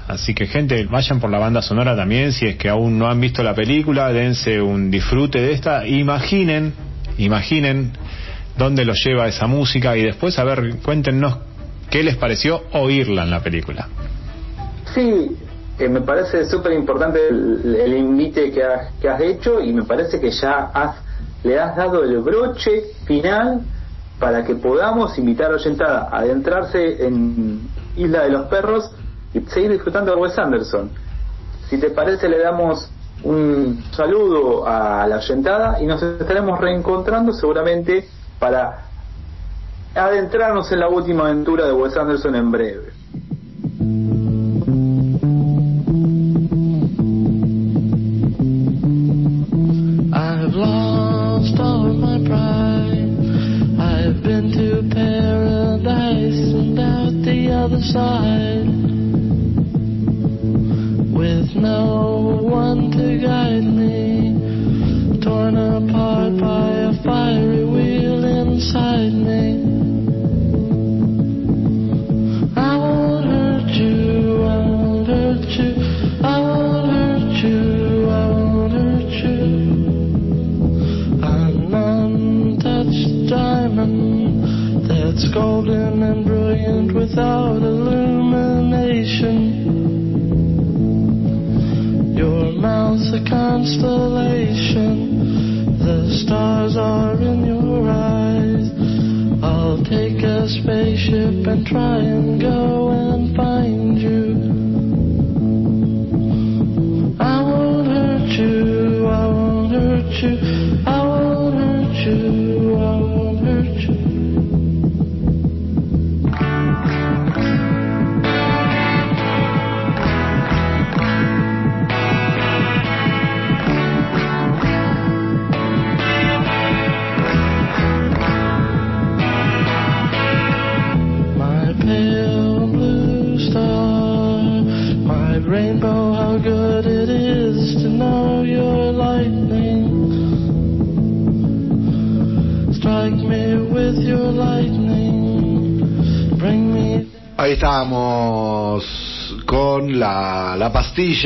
Así que gente, vayan por la banda sonora también, si es que aún no han visto la película, dense un disfrute de esta, imaginen, imaginen dónde los lleva esa música y después a ver, cuéntenos qué les pareció oírla en la película. Sí, eh, me parece súper importante el, invite que has, que has hecho y me parece que ya has, le has dado el broche final para que podamos invitar a Oyentada a adentrarse en Isla de los Perros y seguir disfrutando de Wes Anderson. Si te parece, le damos un saludo a la Oyentada y nos estaremos reencontrando seguramente para adentrarnos en la última aventura de Wes Anderson en breve.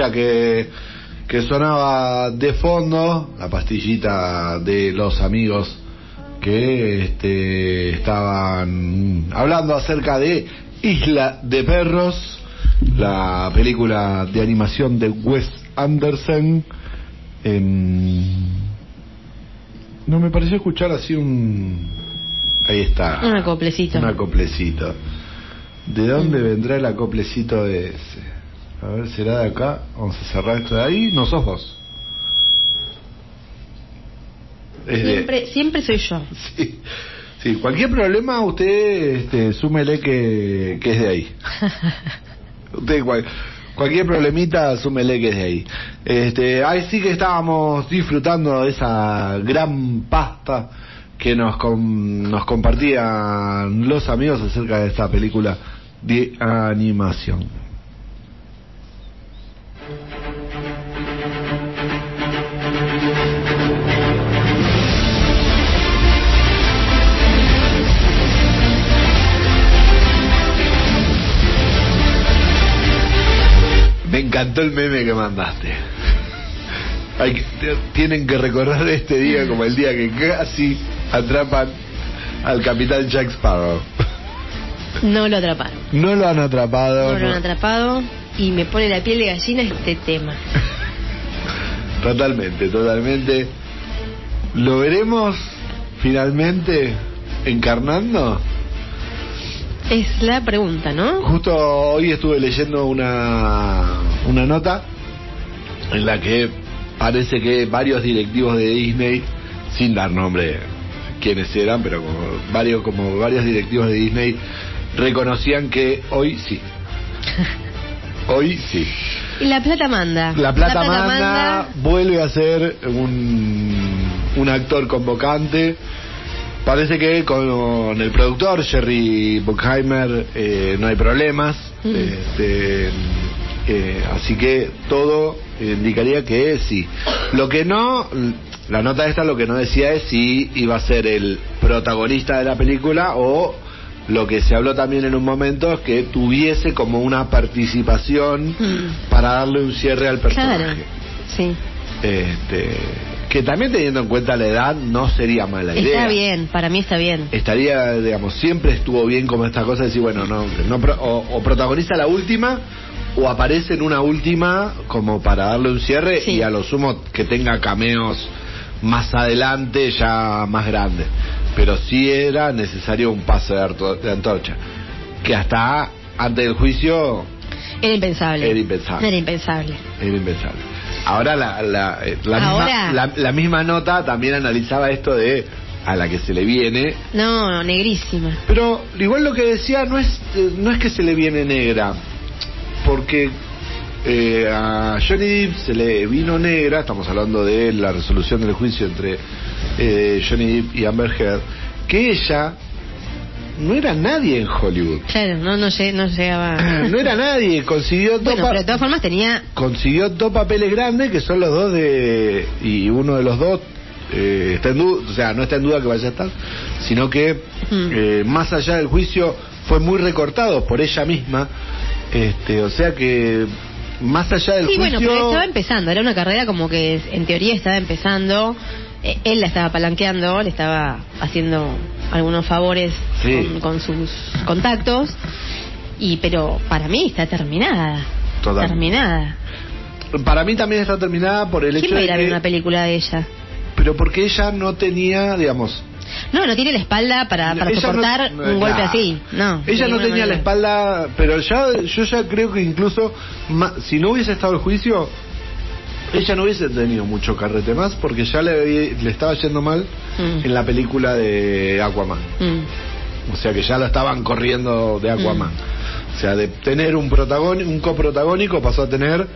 Pastilla que, que sonaba de fondo, la pastillita de los amigos que este, estaban hablando acerca de Isla de Perros, la película de animación de Wes Anderson. No me pareció escuchar así un... Ahí está. Un acoplecito. Un acoplecito. ¿De dónde vendrá el acoplecito ese? A ver, será de acá. Vamos a cerrar esto de ahí. No sos vos. Es de- Siempre, siempre soy yo. Sí, sí, cualquier problema usted este, súmele que, que es de ahí. Usted cual- cualquier problemita súmele que es de ahí. Este, ahí sí que estábamos disfrutando de esa gran pasta que nos com- nos compartían los amigos acerca de esta película de animación. Me encantó el meme que mandaste. Hay que- tienen que recordar este día como el día que casi atrapan al capitán Jack Sparrow. No lo atraparon. No lo han atrapado. No lo han atrapado y me pone la piel de gallina este tema. Totalmente, totalmente. ¿Lo veremos finalmente encarnando? Es la pregunta, ¿no? Justo hoy estuve leyendo una, una nota en la que parece que varios directivos de Disney, sin dar nombre quiénes eran, pero como varios, como varios directivos de Disney reconocían que hoy sí. Hoy sí. Y la plata manda. La plata, manda, vuelve a ser un, un actor convocante. Parece que con el productor Jerry Buckheimer eh, no hay problemas. Mm. Este, eh, así que todo indicaría que sí. Lo que no, la nota esta lo que no decía es si iba a ser el protagonista de la película o lo que se habló también en un momento es que tuviese como una participación Mm. para darle un cierre al personaje. Claro, sí. Este, que también teniendo en cuenta la edad no sería mala idea. Está bien, para mí está bien. Estaría, digamos, siempre estuvo bien como esta cosa de decir, bueno, no, no o, o protagoniza la última o aparece en una última como para darle un cierre Sí. y a lo sumo que tenga cameos más adelante ya más grandes. Pero sí era necesario un pase de antorcha. Que hasta antes del juicio Era impensable. Era impensable. Era impensable. era impensable. Ahora la, la, eh, la Ahora- Misma, la, la misma nota también analizaba esto de a la que se le viene No, no, negrísima. pero igual lo que decía no es eh, no es que se le viene negra, porque eh, a Johnny Depp se le vino negra, estamos hablando de la resolución del juicio entre eh, Johnny Depp y Amber Heard, que ella no era nadie en Hollywood. Claro, no, no, lle- no llegaba. No era nadie, consiguió dos, Bueno, pero de todas formas tenía. consiguió dos papeles grandes que son los dos de y uno de los dos eh, está en duda, o sea, no está en duda que vaya a estar, sino que Mm. eh, más allá del juicio fue muy recortado por ella misma, este, o sea que más allá del Sí, bueno, juicio pero estaba empezando. Era una carrera como que en teoría estaba empezando. Eh, Él la estaba palanqueando, le estaba haciendo algunos favores Sí. con, con sus contactos. Y pero para mí está terminada. Total. Terminada. para mí también está terminada por el ¿Quién hecho va a de ir a ver que- una película de ella? pero porque ella no tenía, digamos, No, no tiene la espalda para, para no- soportar no- un golpe nah. así. No. Ella no tenía la espalda, pero ya, yo ya creo que incluso ma- si no hubiese estado el juicio, ella no hubiese tenido mucho carrete más porque ya le, le estaba yendo mal Mm. en la película de Aquaman. Mm. O sea que ya lo estaban corriendo de Aquaman. O sea, de tener un, un coprotagónico pasó a tener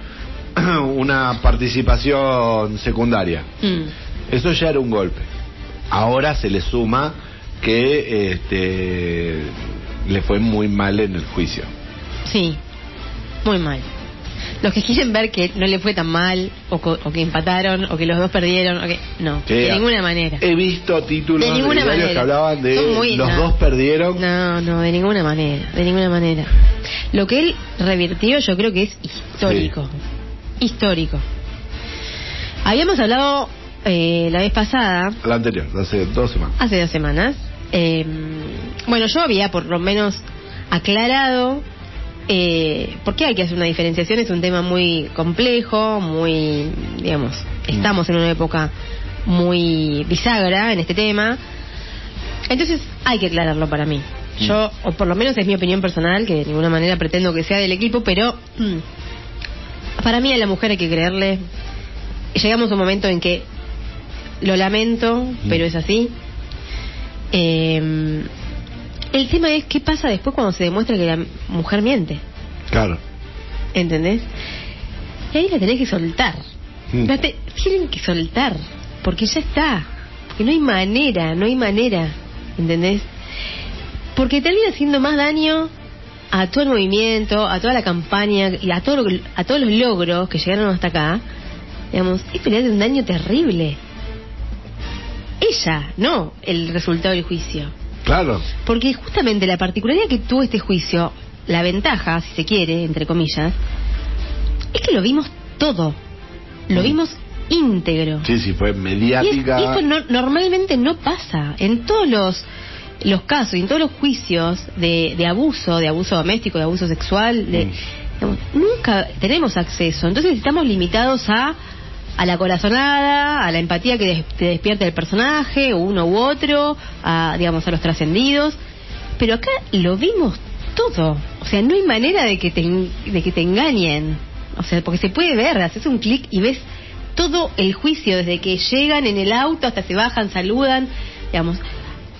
una participación secundaria. Mm. Eso ya era un golpe. Ahora se le suma que este, le fue muy mal en el juicio. Sí, muy mal. Los que quieren ver que no le fue tan mal, o, co- o que empataron, o que los dos perdieron, o que... no, Sí, de a- ninguna manera. He visto títulos De ninguna manera. que hablaban de muy- los no. dos perdieron. No, no, de ninguna manera, de ninguna manera. Lo que él revirtió yo creo que es histórico. Histórico. Habíamos hablado eh, la vez pasada, La anterior, hace dos semanas. hace dos semanas. eh, bueno, yo había por lo menos aclarado eh, por qué hay que hacer una diferenciación. Es un tema muy complejo, muy, digamos, estamos en una época muy bisagra en este tema. Entonces hay que aclararlo para mí. Yo, o por lo menos es mi opinión personal, que de ninguna manera pretendo que sea del equipo, pero mm, para mí a la mujer hay que creerle. Llegamos a un momento en que lo lamento, pero es así. Eh, el tema es qué pasa después cuando se demuestra que la mujer miente. Claro. ¿Entendés? Y ahí la tenés que soltar. Mm. La te- tienen que soltar. Porque ya está. Porque no hay manera, no hay manera. ¿Entendés? Porque termina haciendo más daño a todo el movimiento, a toda la campaña y a, todo lo a todos los logros que llegaron hasta acá. Digamos, esto le hace un daño terrible. Ella, no el resultado del juicio. Claro. Porque justamente la particularidad que tuvo este juicio, la ventaja, si se quiere, entre comillas, es que lo vimos todo. Lo vimos íntegro. Sí, sí, fue Y, es- mediática. y esto no- normalmente no pasa. En todos los, los casos, en todos los juicios de, de abuso, de abuso doméstico, de abuso sexual, de, Mm. digamos, nunca tenemos acceso. Entonces estamos limitados a a la corazonada, a la empatía que te despierta el personaje, uno u otro, a, digamos, a los trascendidos. Pero acá lo vimos todo. O sea, no hay manera de que te, de que te engañen. O sea, porque se puede ver, haces un clic y ves todo el juicio, desde que llegan en el auto hasta se bajan, saludan, digamos,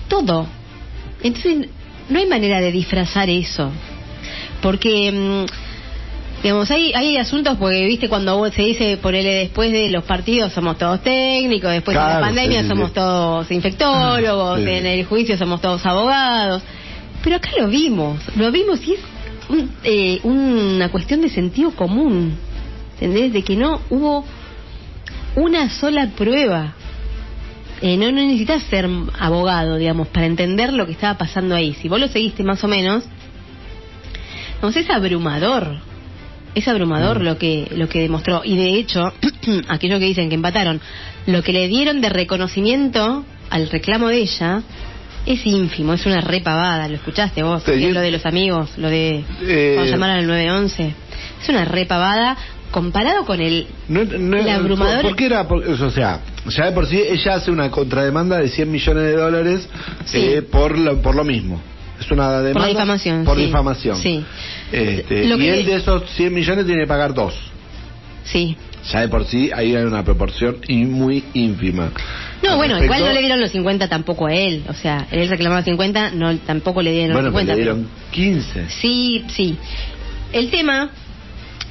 todo. Entonces, no hay manera de disfrazar eso. Porque, mm, digamos, hay, hay asuntos, porque, viste, cuando se dice, ponele después de los partidos somos todos técnicos, después de la pandemia sí, somos sí. todos infectólogos, Sí, en el juicio somos todos abogados. Pero acá lo vimos, lo vimos y es un- eh, una cuestión de sentido común, ¿entendés? De que no hubo una sola prueba. eh, no, no necesitas ser abogado, digamos, para entender lo que estaba pasando ahí. Si vos lo seguiste más o menos, no es abrumador. Es abrumador lo que lo que demostró. Y de hecho, aquellos que dicen que empataron, lo que le dieron de reconocimiento al reclamo de ella es ínfimo, es una repavada. ¿Lo escuchaste vos? Sí, es lo de los amigos, lo de Eh, cuando llamaron al 911. Es una repavada comparado con el No, no, El abrumador- ¿Por qué era? Por- o sea, ya de por sí ella hace una contrademanda de 100 millones de dólares Sí. eh, por, lo, por lo mismo. Es una demanda difamación, Por sí. difamación. Sí. Este, y él de esos 100 millones tiene que pagar dos. Sí. Ya de por sí ahí hay una proporción y muy ínfima. No, Al bueno, respecto- igual no le dieron los 50 tampoco a él. O sea, él reclamaba 50, no, tampoco le dieron Bueno, los pues 50. le pero- dieron 15. Sí, sí. El tema,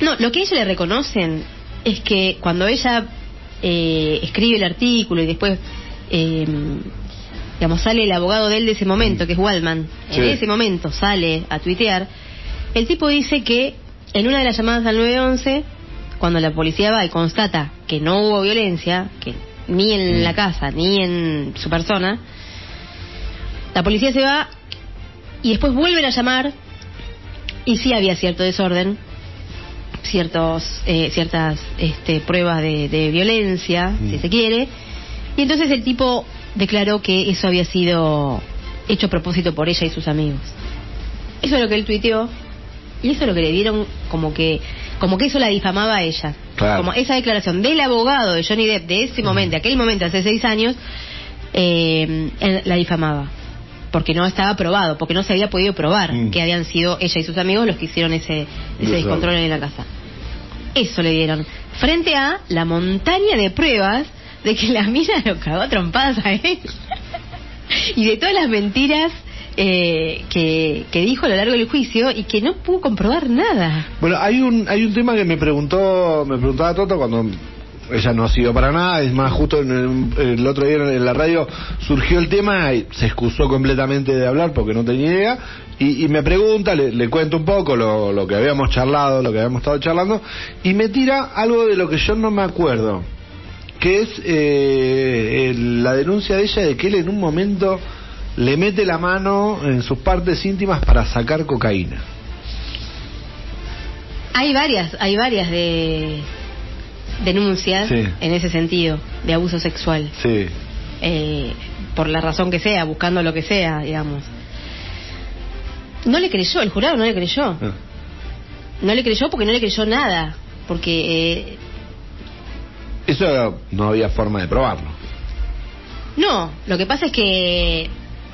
no, lo que a ella le reconocen es que cuando ella eh, escribe el artículo y después, eh, digamos, sale el abogado de él de ese momento, que es Waldman, Sí. en ese momento sale a tuitear, el tipo dice que en una de las llamadas al 911, cuando la policía va y constata que no hubo violencia, que ni en la casa ni en su persona, la policía se va y después vuelven a llamar y sí había cierto desorden, ciertos, eh, ciertas este, pruebas de, de violencia, Mm. si se quiere, y entonces el tipo declaró que eso había sido hecho a propósito por ella y sus amigos. Eso es lo que él tuiteó y eso es lo que le dieron como que como que eso la difamaba a ella. Claro. Como esa declaración del abogado de Johnny Depp de ese momento, aquel momento hace seis años, eh, la difamaba. Porque no estaba probado, porque no se había podido probar Mm. que habían sido ella y sus amigos los que hicieron ese, ese descontrol en la casa. Eso le dieron. Frente a la montaña de pruebas de que la mina lo cagó trompadas a él. y de todas las mentiras eh, que, dijo a lo largo del juicio y que no pudo comprobar nada. Bueno, hay un hay un tema que me preguntó me preguntaba Toto cuando ella no ha sido para nada, es más, justo en el, otro día en la radio surgió el tema y se excusó completamente de hablar porque no tenía idea. Y, me pregunta, le, le cuento un poco lo, lo que habíamos charlado, lo que habíamos estado charlando. Y me tira algo de lo que yo no me acuerdo, que es eh, el- la denuncia de ella de que él en un momento le mete la mano en sus partes íntimas para sacar cocaína. Hay varias, hay varias de denuncias Sí. en ese sentido, de abuso sexual. Sí. eh, por la razón que sea, buscando lo que sea, digamos. No le creyó, el jurado no le creyó. Ah. No le creyó porque no le creyó nada. Porque, eh, Eso no había forma de probarlo. no, lo que pasa es que,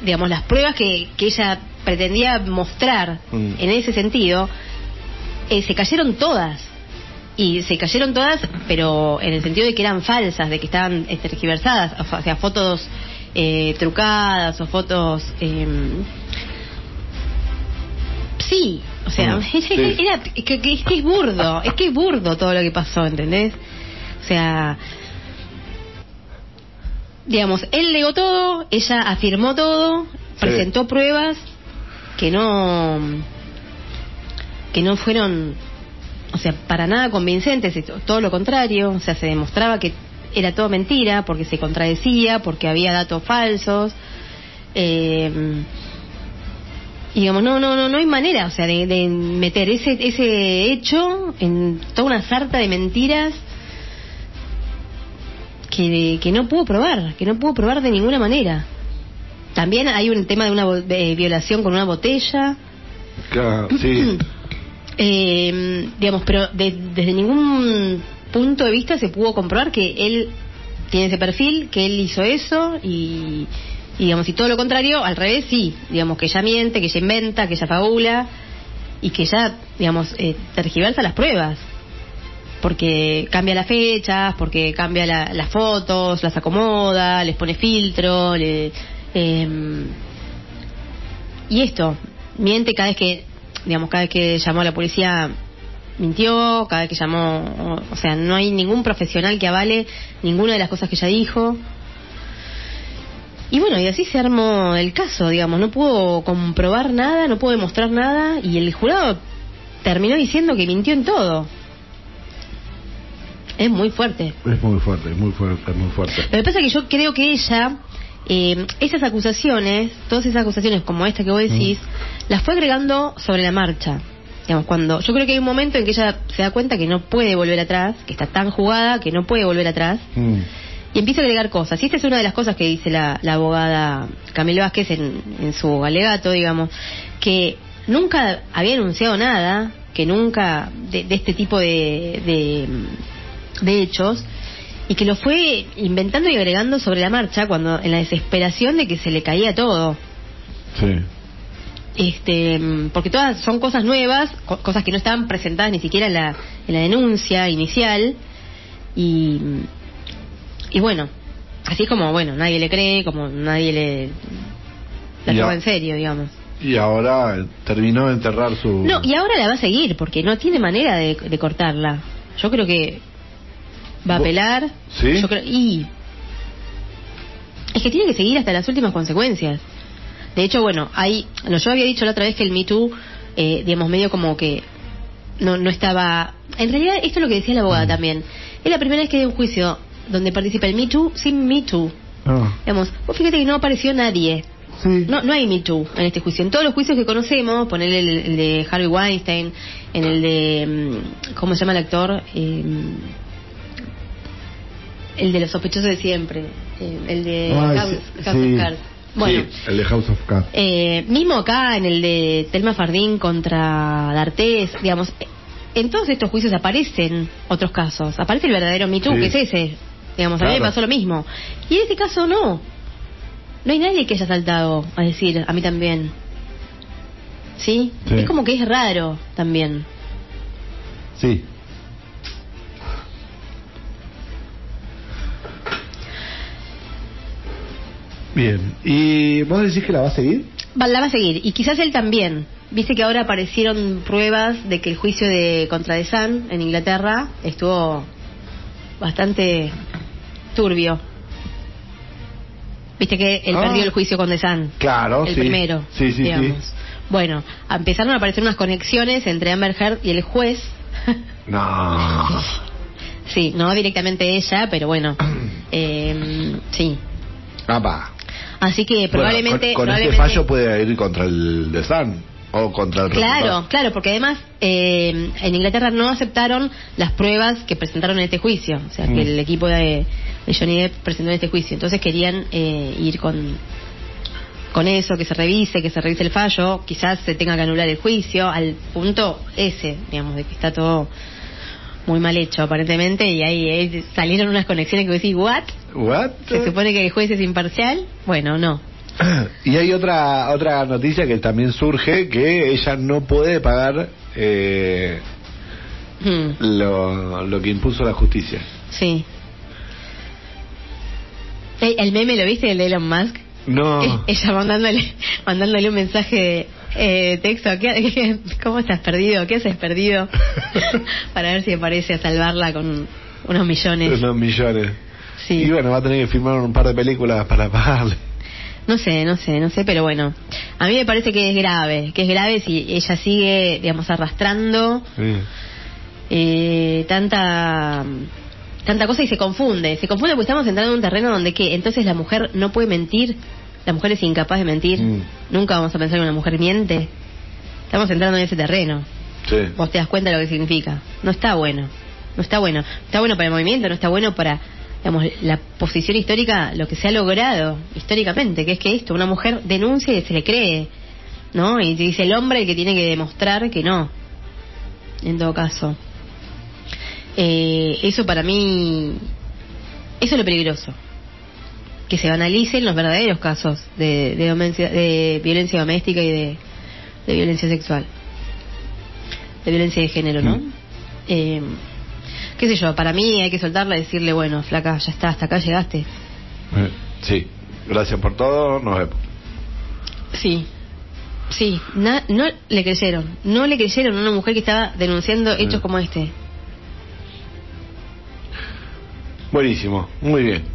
digamos, las pruebas que, que ella pretendía mostrar Mm. en ese sentido, eh, se cayeron todas. Y se cayeron todas, pero en el sentido de que eran falsas, de que estaban eh, tergiversadas, o sea, fotos eh, trucadas o fotos... eh, sí, o sea, era, sí. era- es, que- es que es burdo, es que es burdo todo lo que pasó, ¿entendés? O sea, digamos, él negó todo, ella afirmó todo, presentó pruebas que no que no fueron o sea para nada convincentes todo lo contrario o sea se demostraba que era todo mentira porque se contradecía porque había datos falsos eh, y digamos no no no no hay manera o sea de, de meter ese ese hecho en toda una sarta de mentiras que, que no pudo probar, que no pudo probar de ninguna manera. También hay un tema de una de violación con una botella, Claro, sí. eh, digamos, pero de- desde ningún punto de vista se pudo comprobar que él tiene ese perfil, que él hizo eso y, y, digamos, y todo lo contrario, al revés, sí, digamos, que ella miente, que ella inventa, que ella fabula y que ella, digamos, eh, tergiversa las pruebas porque cambia las fechas, porque cambia la- las fotos, las acomoda, les pone filtro, le, em, y esto, miente cada vez que, digamos, cada vez que llamó a la policía mintió, cada vez que llamó, o sea, no hay ningún profesional que avale ninguna de las cosas que ella dijo. Y bueno, y así se armó el caso, digamos, no pudo comprobar nada, no pudo demostrar nada, y el jurado terminó diciendo que mintió en todo. Es muy fuerte. Es muy fuerte, es muy fuerte, es muy fuerte. Lo que pasa es que yo creo que ella, eh, esas acusaciones, todas esas acusaciones como esta que vos decís, las fue agregando sobre la marcha. Digamos, cuando yo creo que hay un momento en que ella se da cuenta que no puede volver atrás, que está tan jugada que no puede volver atrás, Mm. y empieza a agregar cosas. Y esta es una de las cosas que dice la, la abogada Camila Vázquez en, en su alegato, digamos, que nunca había anunciado nada, que nunca de, de este tipo de, de, de hechos, y que lo fue inventando y agregando sobre la marcha cuando en la desesperación de que se le caía todo. Sí. Este, porque todas son cosas nuevas, co- cosas que no estaban presentadas ni siquiera en la, en la denuncia inicial. Y, y bueno, así es como, bueno, nadie le cree, como nadie le la toma en serio, digamos. Y ahora terminó de enterrar su... No, y ahora la va a seguir, porque no tiene manera de, de cortarla. Yo creo que va a apelar. ¿Sí? Yo creo, y es que tiene que seguir hasta las últimas consecuencias. De hecho, bueno, hay, no, yo había dicho la otra vez que el Me Too, eh, digamos, medio como que no, no estaba... En realidad, esto es lo que decía la Mm. abogada también. Es la primera vez que hay un juicio donde participa el Me Too sin Me Too. Ah, Digamos, vos fíjate que no apareció nadie. sí. No, no hay Me Too en este juicio. En todos los juicios que conocemos, ponerle el, el de Harvey Weinstein, en el de. mm, ¿Cómo se llama el actor? Eh, el de los sospechosos de siempre. eh, el de Ay, House, sí, House sí. of Cards. Bueno, Sí, el de House of Cards. eh, mismo acá en el de Telma Fardín contra D'Artés, digamos, en todos estos juicios aparecen otros casos. Aparece el verdadero Me Too, que es ese. Digamos, a mí me pasó lo mismo. Y en este caso no. No hay nadie que haya saltado a decir, a mí también. Sí. Es como que es raro también. Sí. Bien. ¿Y vos decís que la va a seguir? Va- La va a seguir. Y quizás él también. Viste que ahora aparecieron pruebas de que el juicio de contra de San en Inglaterra estuvo bastante turbio. Viste que él Ah. perdió el juicio con De San. Claro, el sí. primero. Sí, sí, digamos. sí. Bueno, empezaron a aparecer unas conexiones entre Amber Heard y el juez. No. sí, no directamente ella, pero bueno. eh, sí. Apa. Así que probablemente. Bueno, con, con este fallo puede ir contra el de San o contra el Claro, resultado. claro, porque además eh, en Inglaterra no aceptaron las pruebas que presentaron en este juicio, o sea, Mm. que el equipo de, de Johnny Depp presentó en este juicio. Entonces querían eh, ir con con eso, que se revise, que se revise el fallo, quizás se tenga que anular el juicio, al punto ese, digamos, de que está todo muy mal hecho aparentemente, y ahí eh, salieron unas conexiones que vos decís, ¿what? What? ¿Se supone que el juez es imparcial? Bueno, no. Y hay otra otra noticia que también surge que ella no puede pagar eh, Mm, lo, lo que impuso la justicia. sí. ¿El meme lo viste, el de Elon Musk? No. Ella mandándole, mandándole un mensaje eh, texto, ¿qué, qué- cómo estás perdido? ¿Qué haces perdido? Para ver si aparece a salvarla con unos millones. Unos millones. Sí. Y bueno, va a tener que filmar un par de películas para pagarle. No sé, no sé, no sé, pero bueno. A mí me parece que es grave, que es grave si ella sigue, digamos, arrastrando Sí. eh, tanta tanta cosa y se confunde. Se confunde porque estamos entrando en un terreno donde que entonces la mujer no puede mentir, la mujer es incapaz de mentir. Mm. Nunca vamos a pensar que una mujer miente. Estamos entrando en ese terreno. Sí. Vos te das cuenta de lo que significa. No está bueno. No está bueno. Está bueno para el movimiento, no está bueno para digamos, la posición histórica, lo que se ha logrado históricamente, que es que esto, una mujer denuncia y se le cree, ¿no? Y dice el hombre el que tiene que demostrar que no, en todo caso. Eh, eso para mí, eso es lo peligroso. Que se analicen los verdaderos casos de, de, domencia- de violencia doméstica y de, de violencia sexual. De violencia de género, ¿no? Mm. Eh, qué sé yo, para mí hay que soltarla y decirle, bueno, flaca, ya está, hasta acá llegaste. Eh, Sí. Gracias por todo. Nos vemos. Sí, sí, na- no le creyeron, no le creyeron a una mujer que estaba denunciando hechos Sí. como este. Buenísimo. Muy bien.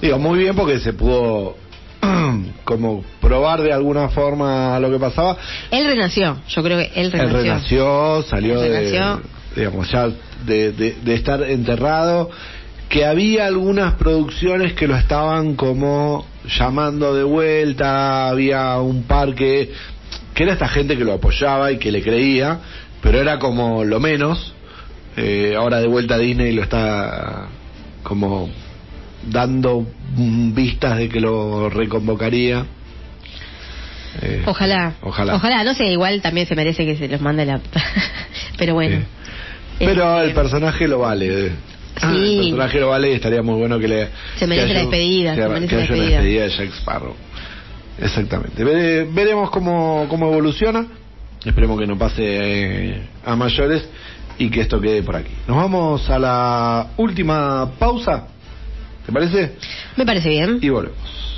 Digo, muy bien porque se pudo como probar de alguna forma lo que pasaba. Él renació, yo creo que él Él renació. renació, salió Él de... renació. digamos, ya de, de- de estar enterrado, que había algunas producciones que lo estaban como llamando de vuelta, había un par que, que era esta gente que lo apoyaba y que le creía, pero era como lo menos. Eh, ahora de vuelta Disney lo está como dando vistas de que lo reconvocaría. Eh, Ojalá. Ojalá. no sé, igual también se merece que se los mande la. Pero bueno. Sí. Pero Eh, el personaje lo vale. Ah, Sí. el personaje lo vale y estaría muy bueno que le. Se merece la despedida, que se merece que la haya una despedida. despedida de Jack Sparrow. Exactamente. Vere- veremos cómo, cómo evoluciona. Esperemos que no pase eh, a mayores y que esto quede por aquí. Nos vamos a la última pausa. ¿Te parece? Me parece bien. Y volvemos.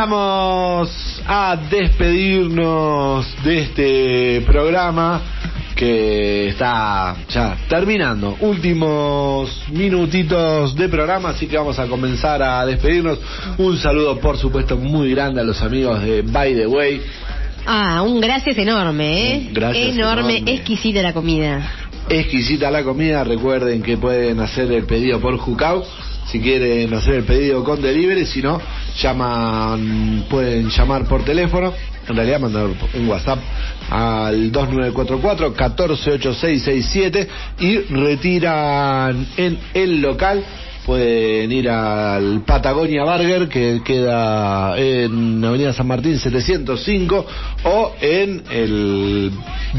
Comenzamos a despedirnos de este programa que está ya terminando. Últimos minutitos de programa, así que vamos a comenzar a despedirnos. Un saludo, por supuesto, muy grande a los amigos de By the Way. Ah, un gracias enorme, ¿eh? Gracias enorme, enorme. exquisita la comida. Exquisita la comida, recuerden que pueden hacer el pedido por Jucao. Si quieren hacer el pedido con delivery, si no, llaman, pueden llamar por teléfono. En realidad, mandar un WhatsApp al 2944 148667 y retiran en el local. Pueden ir al Patagonia Burger que queda en Avenida San Martín 705 o en el,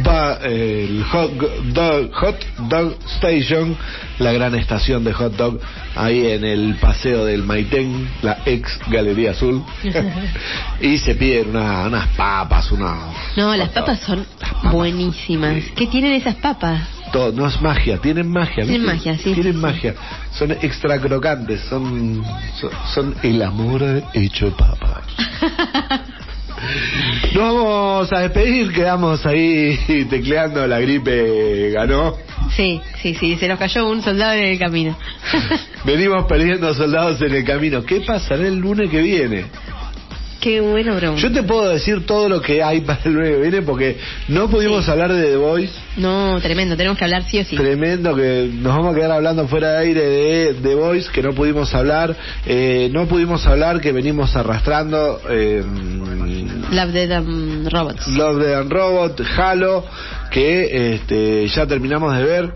ba- el hot, dog, hot Dog Station, la gran estación de hot dog ahí en el paseo del Maitén, la ex Galería Azul. y se piden una- unas papas, una No, las papas son buenísimas. ¿Qué tienen esas papas? Todo, no es magia, tienen magia. Tienen ¿viste? magia, sí, Tienen sí, sí. magia. Son extra crocantes, son, son, son el amor hecho papa. Nos vamos a despedir, quedamos ahí tecleando, la gripe ganó. Sí, sí, sí, se nos cayó un soldado en el camino. Venimos perdiendo soldados en el camino. ¿Qué pasará el lunes que viene? Qué bueno, broma. Yo te puedo decir todo lo que hay para el lunes que viene porque no pudimos Sí. hablar de The Voice. No, tremendo, tenemos que hablar sí o sí. Tremendo que nos vamos a quedar hablando fuera de aire de The Voice, que no pudimos hablar, eh, no pudimos hablar que venimos arrastrando eh, Love Dead um, Robots. Love Dead and Robot, Halo, que este, ya terminamos de ver.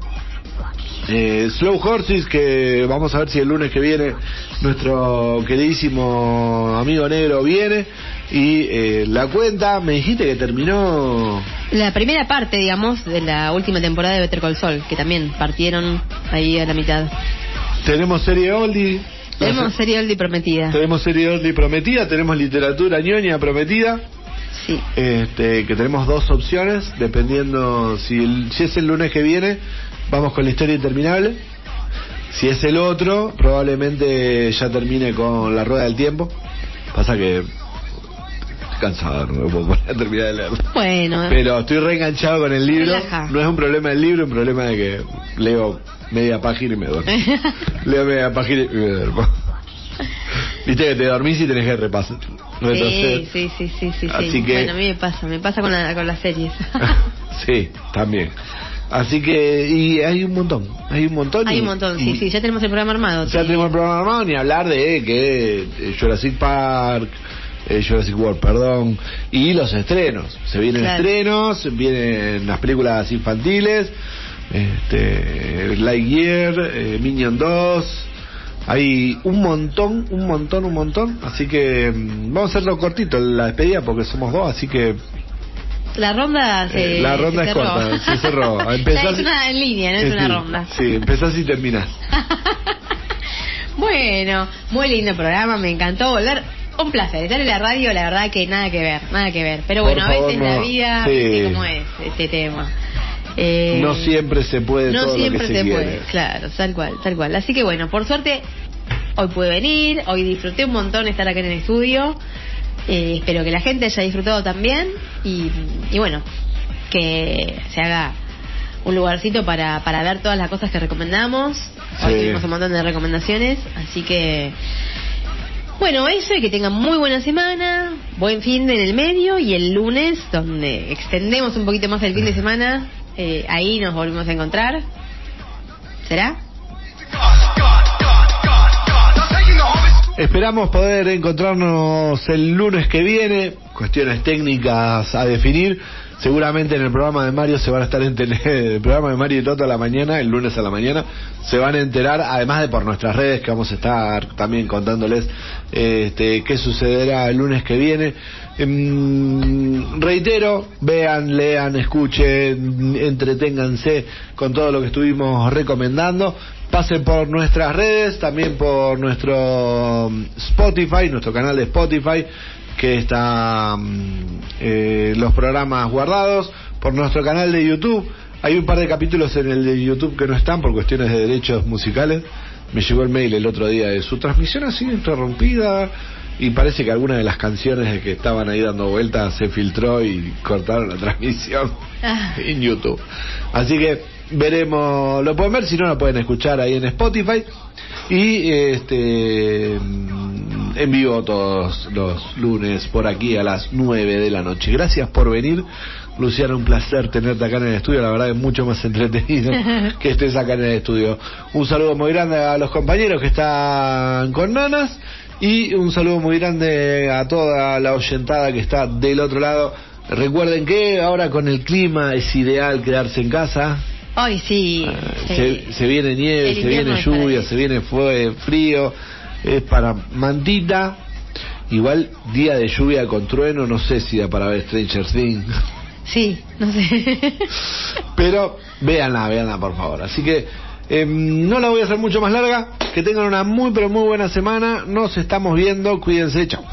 Eh, Slow Horses, que vamos a ver si el lunes que viene nuestro queridísimo amigo negro viene. Y eh, la cuenta, me dijiste que terminó La primera parte, digamos, de la última temporada de Better Call Saul, que también partieron ahí a la mitad. Tenemos serie oldie. Tenemos serie oldie prometida. Tenemos serie oldie prometida, tenemos literatura ñoña prometida. Sí. Este, que tenemos dos opciones, dependiendo si, el- si es el lunes que viene, vamos con la historia interminable. Si es el otro, probablemente ya termine con la rueda del tiempo. Pasa que cansado, no me puedo terminar de leerlo. Bueno, Pero estoy reenganchado con el libro. Relaja. No es un problema del libro, es un problema de que leo media página y me duermo. leo media página y me duermo. Viste que te dormís y tenés que repasar. sí, sí, sí, sí, sí, que- Bueno, a mí me pasa, me pasa con, la- con las series. sí, también. Así que, y hay un montón, hay un montón. Hay y- un montón, sí, y sí, ya tenemos el programa armado. Ya sí. tenemos el programa armado, ni hablar de que eh, Jurassic Park, eh, Jurassic World, perdón, y los estrenos. Se vienen Claro. estrenos, vienen las películas infantiles, este, Lightyear, eh, Minion 2. Hay un montón, un montón, un montón. Así que mm, vamos a hacerlo cortito la despedida porque somos dos, así que La ronda se eh, la ronda se es cerró. corta, se cerró. Empezás- es una en línea, no es Eh, una sí, ronda. Sí, empezás y terminás. Bueno, muy lindo programa, me encantó volver. Un placer, estar en la radio, la verdad que nada que ver, nada que ver. Pero Por bueno, a veces no. la vida, Sí. cómo es este tema. Eh, No siempre se puede no todo siempre lo que se, se, quiere. puede, claro, tal cual, tal cual. Así que bueno, por suerte, hoy pude venir, hoy disfruté un montón estar acá en el estudio. Eh, espero que la gente haya disfrutado también y, y bueno, que se haga un lugarcito para, para ver todas las cosas que recomendamos. Hoy Sí. tuvimos un montón de recomendaciones, así que bueno, eso y que tengan muy buena semana, buen fin de en el medio y el lunes, donde extendemos un poquito más el fin de semana, eh, ahí nos volvemos a encontrar. ¿Será? Esperamos poder encontrarnos el lunes que viene, cuestiones técnicas a definir. Seguramente en el programa de Mario se van a estar en tele- el programa de Mario y Toto a la mañana, el lunes a la mañana, se van a enterar, además de por nuestras redes que vamos a estar también contándoles este, qué sucederá el lunes que viene. Em, reitero, vean, lean, escuchen, entreténganse con todo lo que estuvimos recomendando. Pasen por nuestras redes, también por nuestro mm, Spotify, nuestro canal de Spotify, que está mm, eh, los programas guardados, por nuestro canal de YouTube. Hay un par de capítulos en el de YouTube que no están por cuestiones de derechos musicales. Me llegó el mail el otro día de su transmisión ha sido interrumpida y parece que alguna de las canciones que estaban ahí dando vueltas se filtró y cortaron la transmisión Ah. en YouTube. Así que veremos, lo pueden ver, si no lo pueden escuchar ahí en Spotify y este mm, en vivo todos los lunes por aquí a las 9 de la noche. Gracias por venir. Luciana, un placer tenerte acá en el estudio, la verdad es mucho más entretenido que estés acá en el estudio. Un saludo muy grande a los compañeros que están con Nanas y un saludo muy grande a toda la oyentada que está del otro lado. Recuerden que ahora con el clima es ideal quedarse en casa. Hoy sí. Eh, sí. Se, viene nieve, se viene lluvia, se viene fue- frío, es para mantita. Igual día de lluvia con trueno, no sé si da para ver Stranger Things. Sí, no sé. Pero véanla, véanla por favor. Así que em, no la voy a hacer mucho más larga. Que tengan una muy pero muy buena semana. Nos estamos viendo. Cuídense. Chao.